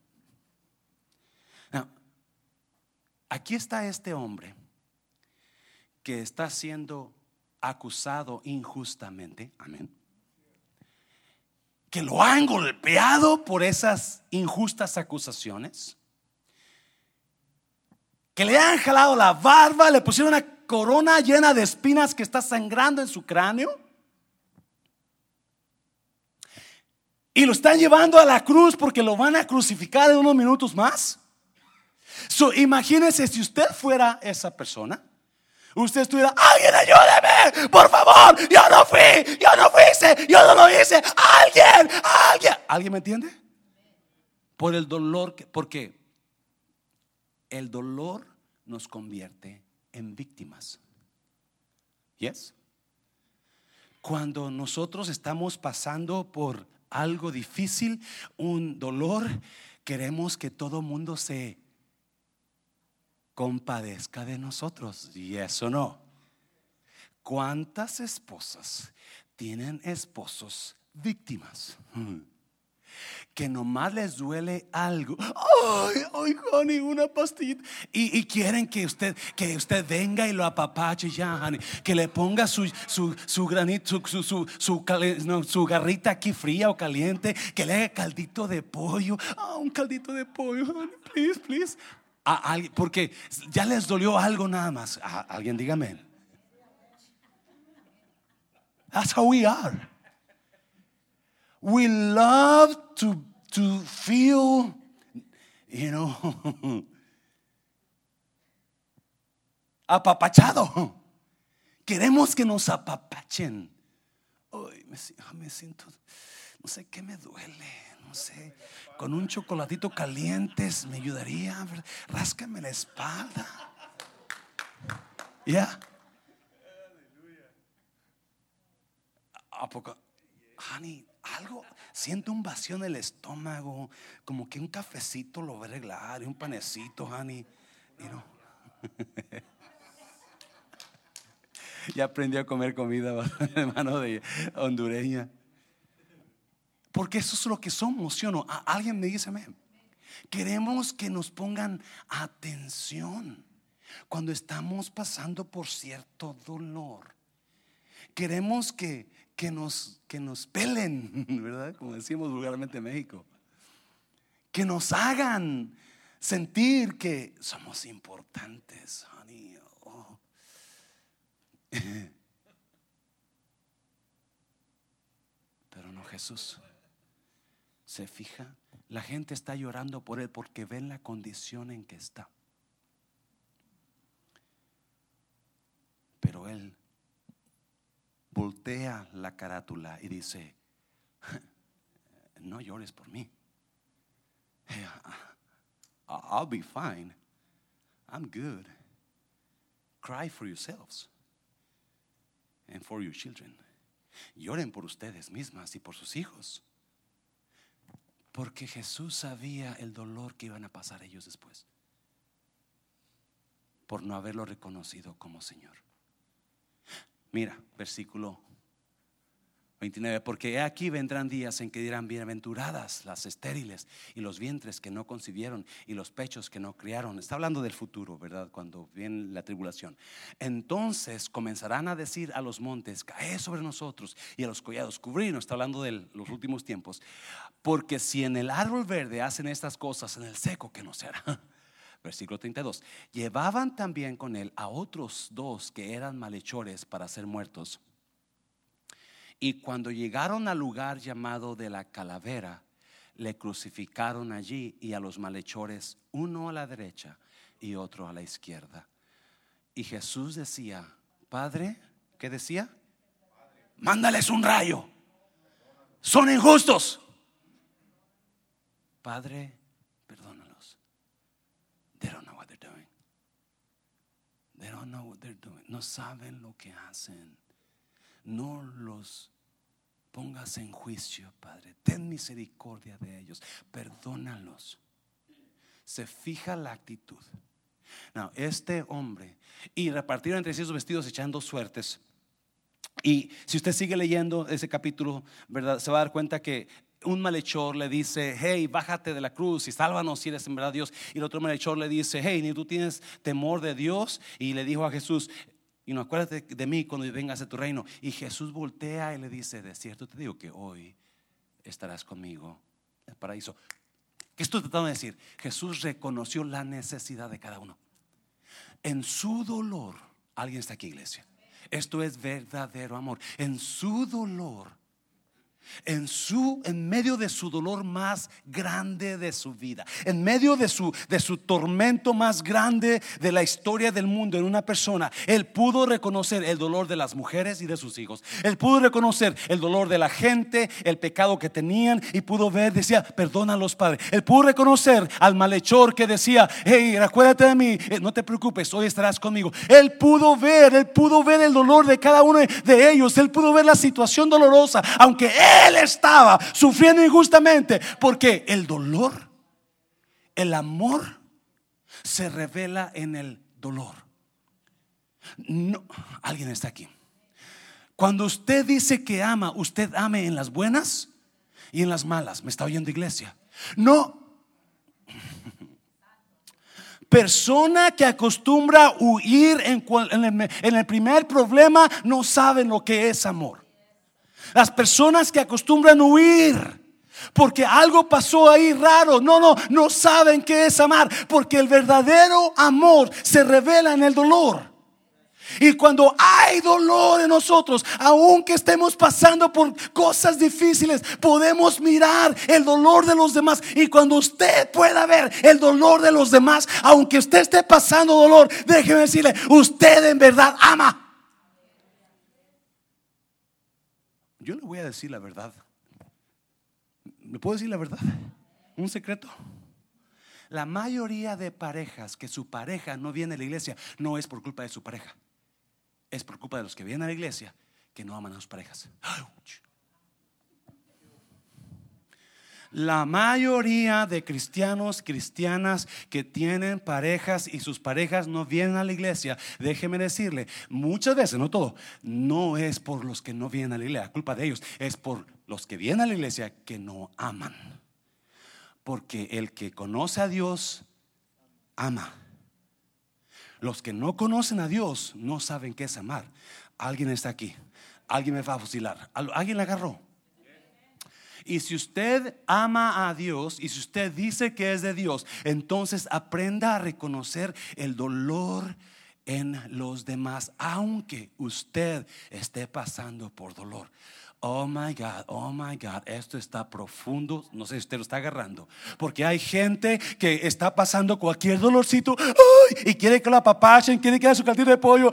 aquí está este hombre que está siendo acusado injustamente. Amén. Que lo han golpeado por esas injustas acusaciones. Que le han jalado la barba, le pusieron una corona llena de espinas que está sangrando en su cráneo. Y lo están llevando a la cruz porque lo van a crucificar en unos minutos más. So, imagínense si usted fuera esa persona. Usted estuviera, alguien ayúdeme, por favor, yo no fui, yo no fui, yo no lo hice, alguien, alguien. ¿Alguien me entiende? Por el dolor, que, porque el dolor nos convierte en víctimas. ¿Yes? Cuando nosotros estamos pasando por algo difícil, un dolor, queremos que todo mundo se compadezca de nosotros. Y eso no. ¿Cuántas esposas tienen esposos víctimas? Que nomás les duele algo. Ay, ay, honey, una pastilla. Y, quieren que usted, que usted venga y lo apapache ya, honey. Que le ponga su, su, su granito, su, su, su, garrita aquí fría o caliente. Que le haga caldito de pollo. Ah, un caldito de pollo, honey, please, please. porque ya les dolió algo nada más. alguien dígame. That's how we are. We love to, to feel, you know, <laughs> apapachado. Queremos que nos apapachen. Ay, me, siento, no sé qué me duele, no sé. Con un chocolatito caliente me ayudaría. Ráscame la espalda. Ya. ¿A poco? Honey, algo, siento un vacío en el estómago, como que un cafecito lo va a arreglar, y un panecito, honey. <laughs> ya aprendí a comer comida, <laughs> hermano de hondureña. Porque eso es lo que somos, ¿sí o no? Alguien me dice, amén. Queremos que nos pongan atención cuando estamos pasando por cierto dolor. Queremos que, que nos, que nos pelen, <laughs> ¿verdad? Como decimos vulgarmente en México. Que nos hagan sentir que somos importantes, honey. Oh. <laughs> Pero no Jesús. Se fija, la gente está llorando por él porque ven la condición en que está. Pero él voltea la carátula y dice, no llores por mí. I'll be fine. I'm good. Cry for yourselves and for your children. Lloren por ustedes mismas y por sus hijos. Porque Jesús sabía el dolor que iban a pasar ellos después. Por no haberlo reconocido como Señor. Mira, versículo 29, porque aquí vendrán días en que dirán bienaventuradas las estériles y los vientres que no concibieron y los pechos que no criaron. Está hablando del futuro, ¿verdad? Cuando viene la tribulación. Entonces comenzarán a decir a los montes, cae sobre nosotros y a los collados, cubrirnos. Está hablando de los últimos tiempos. Porque si en el árbol verde hacen estas cosas, en el seco, que no será? Versículo 32. Llevaban también con él a otros dos que eran malhechores para ser muertos y cuando llegaron al lugar llamado de la calavera, le crucificaron allí y a los malhechores, uno a la derecha y otro a la izquierda. Y Jesús decía, Padre, ¿qué decía? Mándales un rayo. Son injustos. Padre, perdónalos. They don't know what they're doing. They know what they're doing. No saben lo que hacen no los pongas en juicio, Padre. Ten misericordia de ellos, perdónalos. Se fija la actitud. No, este hombre, y repartieron entre sí sus vestidos echando suertes. Y si usted sigue leyendo ese capítulo, ¿verdad? Se va a dar cuenta que un malhechor le dice, hey, bájate de la cruz y sálvanos si eres en verdad Dios. Y el otro malhechor le dice, hey, ni tú tienes temor de Dios. Y le dijo a Jesús, y no acuérdate de mí cuando vengas a tu reino. Y Jesús voltea y le dice, de cierto te digo que hoy estarás conmigo en el paraíso. ¿Qué estoy tratando de decir? Jesús reconoció la necesidad de cada uno. En su dolor, alguien está aquí, iglesia. Esto es verdadero amor. En su dolor en su en medio de su dolor más grande de su vida, en medio de su de su tormento más grande de la historia del mundo en una persona, él pudo reconocer el dolor de las mujeres y de sus hijos. Él pudo reconocer el dolor de la gente, el pecado que tenían y pudo ver, decía, perdona a los padres. Él pudo reconocer al malhechor que decía, hey, acuérdate de mí, eh, no te preocupes, hoy estarás conmigo. Él pudo ver, él pudo ver el dolor de cada uno de ellos, él pudo ver la situación dolorosa, aunque él él estaba sufriendo injustamente. Porque el dolor, el amor, se revela en el dolor. No, alguien está aquí. Cuando usted dice que ama, usted ame en las buenas y en las malas. ¿Me está oyendo iglesia? No. Persona que acostumbra huir en, en el primer problema no saben lo que es amor. Las personas que acostumbran huir porque algo pasó ahí raro. No, no, no saben qué es amar. Porque el verdadero amor se revela en el dolor. Y cuando hay dolor en nosotros, aunque estemos pasando por cosas difíciles, podemos mirar el dolor de los demás. Y cuando usted pueda ver el dolor de los demás, aunque usted esté pasando dolor, déjeme decirle, usted en verdad ama. Yo le voy a decir la verdad. ¿Le puedo decir la verdad? Un secreto. La mayoría de parejas que su pareja no viene a la iglesia no es por culpa de su pareja. Es por culpa de los que vienen a la iglesia que no aman a sus parejas. La mayoría de cristianos, cristianas que tienen parejas y sus parejas no vienen a la iglesia, déjeme decirle, muchas veces, no todo, no es por los que no vienen a la iglesia, culpa de ellos, es por los que vienen a la iglesia que no aman. Porque el que conoce a Dios, ama. Los que no conocen a Dios no saben qué es amar. Alguien está aquí. Alguien me va a fusilar. Alguien le agarró. Y si usted ama a Dios y si usted dice que es de Dios, entonces aprenda a reconocer el dolor en los demás, aunque usted esté pasando por dolor. Oh my God, oh my God, esto está profundo. No sé si usted lo está agarrando. Porque hay gente que está pasando cualquier dolorcito y quiere que lo apapachen, quiere que haga su caldito de pollo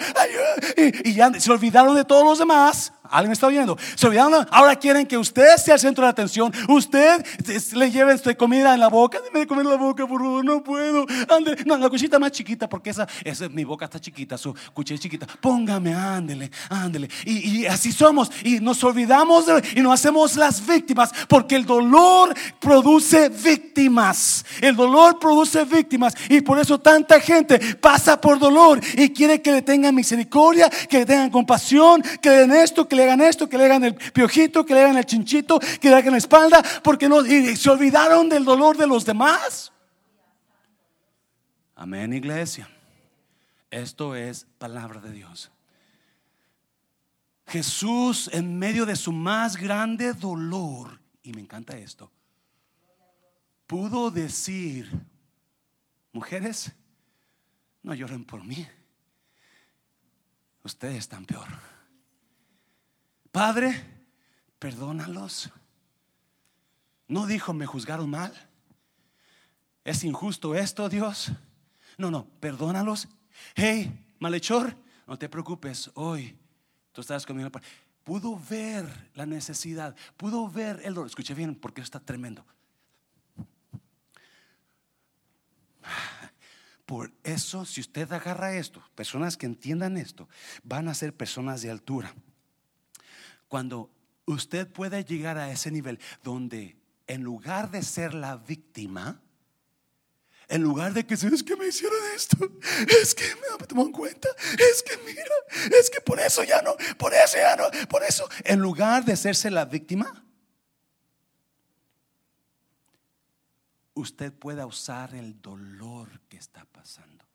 y ya se olvidaron de todos los demás. ¿Alguien está oyendo? Se olvidaron, ahora quieren que usted sea el centro de atención. Usted le lleve su comida en la boca. Dime de comer la boca, por favor, no puedo. Ande, no, la cuchita más chiquita, porque esa, esa mi boca está chiquita, su cuchilla chiquita. Póngame, ándele, ándele. Y, así somos. Y nos olvidamos y nos hacemos las víctimas, porque el dolor produce víctimas. El dolor produce víctimas. Y por eso tanta gente pasa por dolor y quiere que le tengan misericordia, que le tengan compasión, que le den esto, que le le hagan esto, que le hagan el piojito, que le hagan el chinchito, que le hagan la espalda, porque no, y se olvidaron del dolor de los demás. Amén, iglesia. Esto es palabra de Dios. Jesús en medio de su más grande dolor, y me encanta esto, pudo decir, mujeres, no lloren por mí, ustedes están peor. Padre, perdónalos. No dijo, me juzgaron mal. Es injusto esto, Dios. No, no, perdónalos. Hey, malhechor, no te preocupes, hoy tú estás conmigo. Pudo ver la necesidad, pudo ver el dolor. Escuche bien, porque está tremendo. Por eso, si usted agarra esto, personas que entiendan esto, van a ser personas de altura. Cuando usted puede llegar a ese nivel donde en lugar de ser la víctima, en lugar de que es que me hicieron esto, es que me tomó en cuenta, es que mira, es que por eso ya no, por eso ya no, por eso, en lugar de hacerse la víctima, usted pueda usar el dolor que está pasando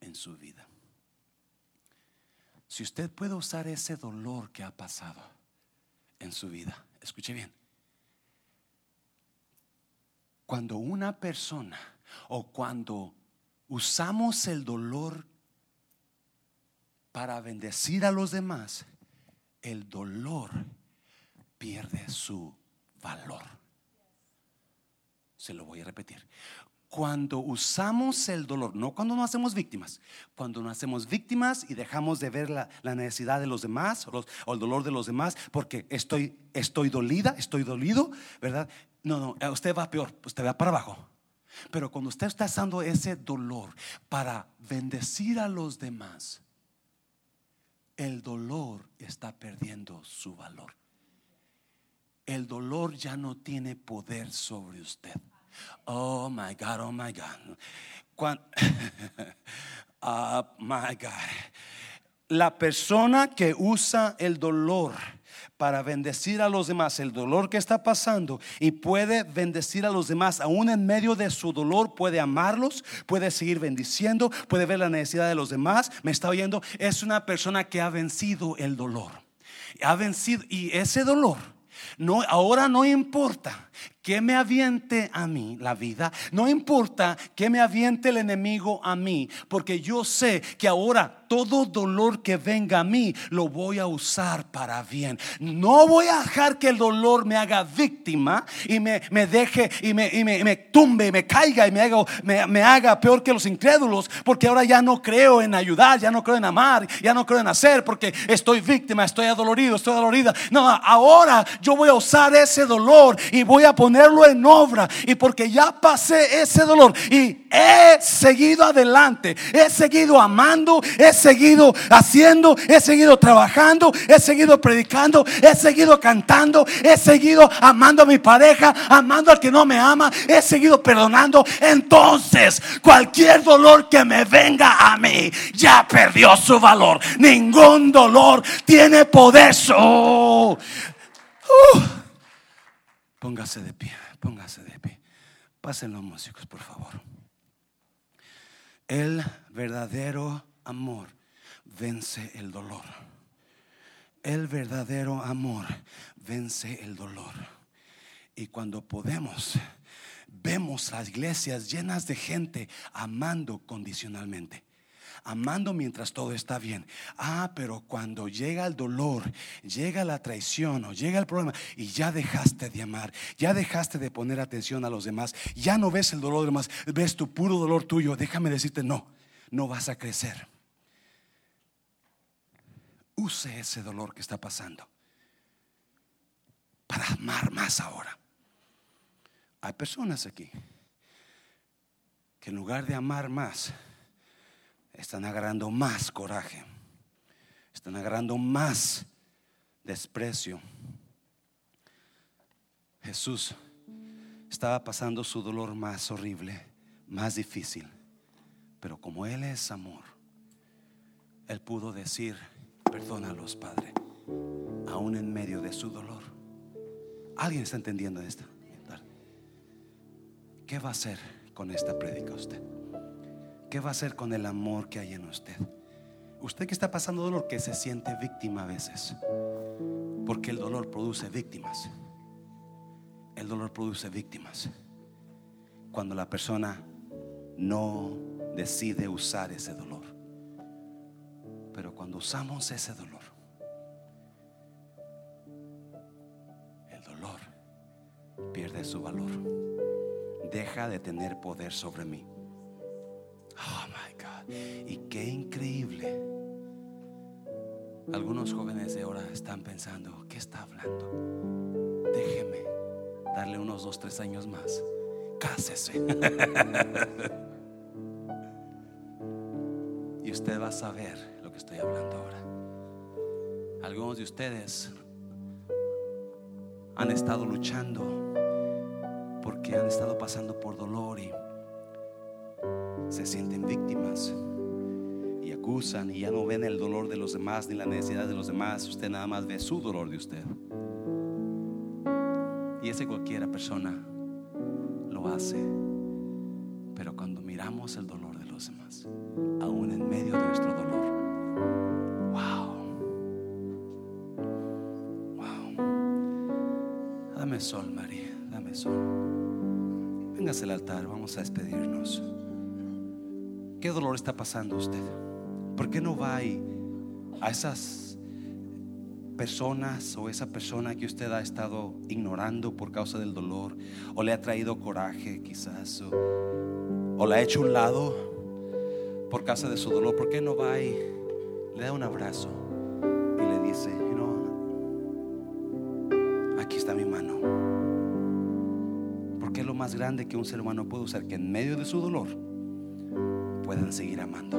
en su vida. Si usted puede usar ese dolor que ha pasado en su vida, escuche bien. Cuando una persona o cuando usamos el dolor para bendecir a los demás, el dolor pierde su valor. Se lo voy a repetir. Cuando usamos el dolor, no cuando nos hacemos víctimas, cuando nos hacemos víctimas y dejamos de ver la, necesidad de los demás o, el dolor de los demás, porque estoy, estoy dolida, estoy dolido, ¿verdad? No, no, eh, usted va peor, usted va para abajo. Pero cuando usted está usando ese dolor para bendecir a los demás, el dolor está perdiendo su valor el dolor ya no tiene poder sobre usted. Oh my God, oh my God. oh <laughs> my God. La persona que usa el dolor para bendecir a los demás, el dolor que está pasando y puede bendecir a los demás, aún en medio de su dolor, puede amarlos, puede seguir bendiciendo, puede ver la necesidad de los demás. Me está oyendo, es una persona que ha vencido el dolor. Ha vencido y ese dolor no, ahora no importa que me aviente a mí la vida, no importa que me aviente el enemigo a mí, porque yo sé que ahora todo dolor que venga a mí lo voy a usar para bien. No voy a dejar que el dolor me haga víctima y me, deje y me, y me, tumbe, me caiga y me haga, me, haga peor que los incrédulos, porque ahora ya no creo en ayudar, ya no creo en amar, ya no creo en hacer, porque estoy víctima, estoy adolorido, estoy adolorida. No, ahora yo voy a usar ese dolor y voy a poner en obra. Y porque ya pasé ese dolor y he seguido adelante, he seguido amando, he seguido haciendo, he seguido trabajando, he seguido predicando, he seguido cantando, he seguido amando a mi pareja, amando al que no me ama, he seguido perdonando. Entonces, cualquier dolor que me venga a mí ya perdió su valor. Ningún dolor tiene poder. Uh. Póngase de pie, póngase de pie. Pasen los músicos, por favor. El verdadero amor vence el dolor. El verdadero amor vence el dolor. Y cuando podemos, vemos las iglesias llenas de gente amando condicionalmente amando mientras todo está bien. Ah, pero cuando llega el dolor, llega la traición o llega el problema y ya dejaste de amar, ya dejaste de poner atención a los demás, ya no ves el dolor de los demás, ves tu puro dolor tuyo, déjame decirte, no, no vas a crecer. Use ese dolor que está pasando para amar más ahora. Hay personas aquí que en lugar de amar más, están agarrando más coraje, están agarrando más desprecio. Jesús estaba pasando su dolor más horrible, más difícil, pero como Él es amor, Él pudo decir, perdónalos, Padre, aún en medio de su dolor. ¿Alguien está entendiendo esto? ¿Qué va a hacer con esta prédica usted? ¿Qué va a hacer con el amor que hay en usted? Usted que está pasando dolor, que se siente víctima a veces. Porque el dolor produce víctimas. El dolor produce víctimas. Cuando la persona no decide usar ese dolor. Pero cuando usamos ese dolor, el dolor pierde su valor. Deja de tener poder sobre mí. Y qué increíble. Algunos jóvenes de ahora están pensando, ¿qué está hablando? Déjeme darle unos dos, tres años más. Cásese. <laughs> y usted va a saber lo que estoy hablando ahora. Algunos de ustedes han estado luchando porque han estado pasando por dolor y se sienten víctimas y acusan y ya no ven el dolor de los demás ni la necesidad de los demás, usted nada más ve su dolor de usted. Y ese cualquiera persona lo hace. Pero cuando miramos el dolor de los demás, aún en medio de nuestro dolor, wow, wow. Dame sol, María, dame sol. Véngase al altar, vamos a despedirnos. ¿Qué dolor está pasando usted? ¿Por qué no va ahí a esas personas o esa persona que usted ha estado ignorando por causa del dolor o le ha traído coraje quizás o, o la ha hecho un lado por causa de su dolor? ¿Por qué no va ahí? Le da un abrazo y le dice, aquí está mi mano. Porque es lo más grande que un ser humano puede usar, que en medio de su dolor puedan seguir amando.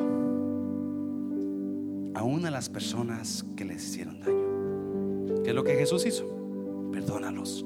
Aún a las personas que les hicieron daño. ¿Qué es lo que Jesús hizo? Perdónalos.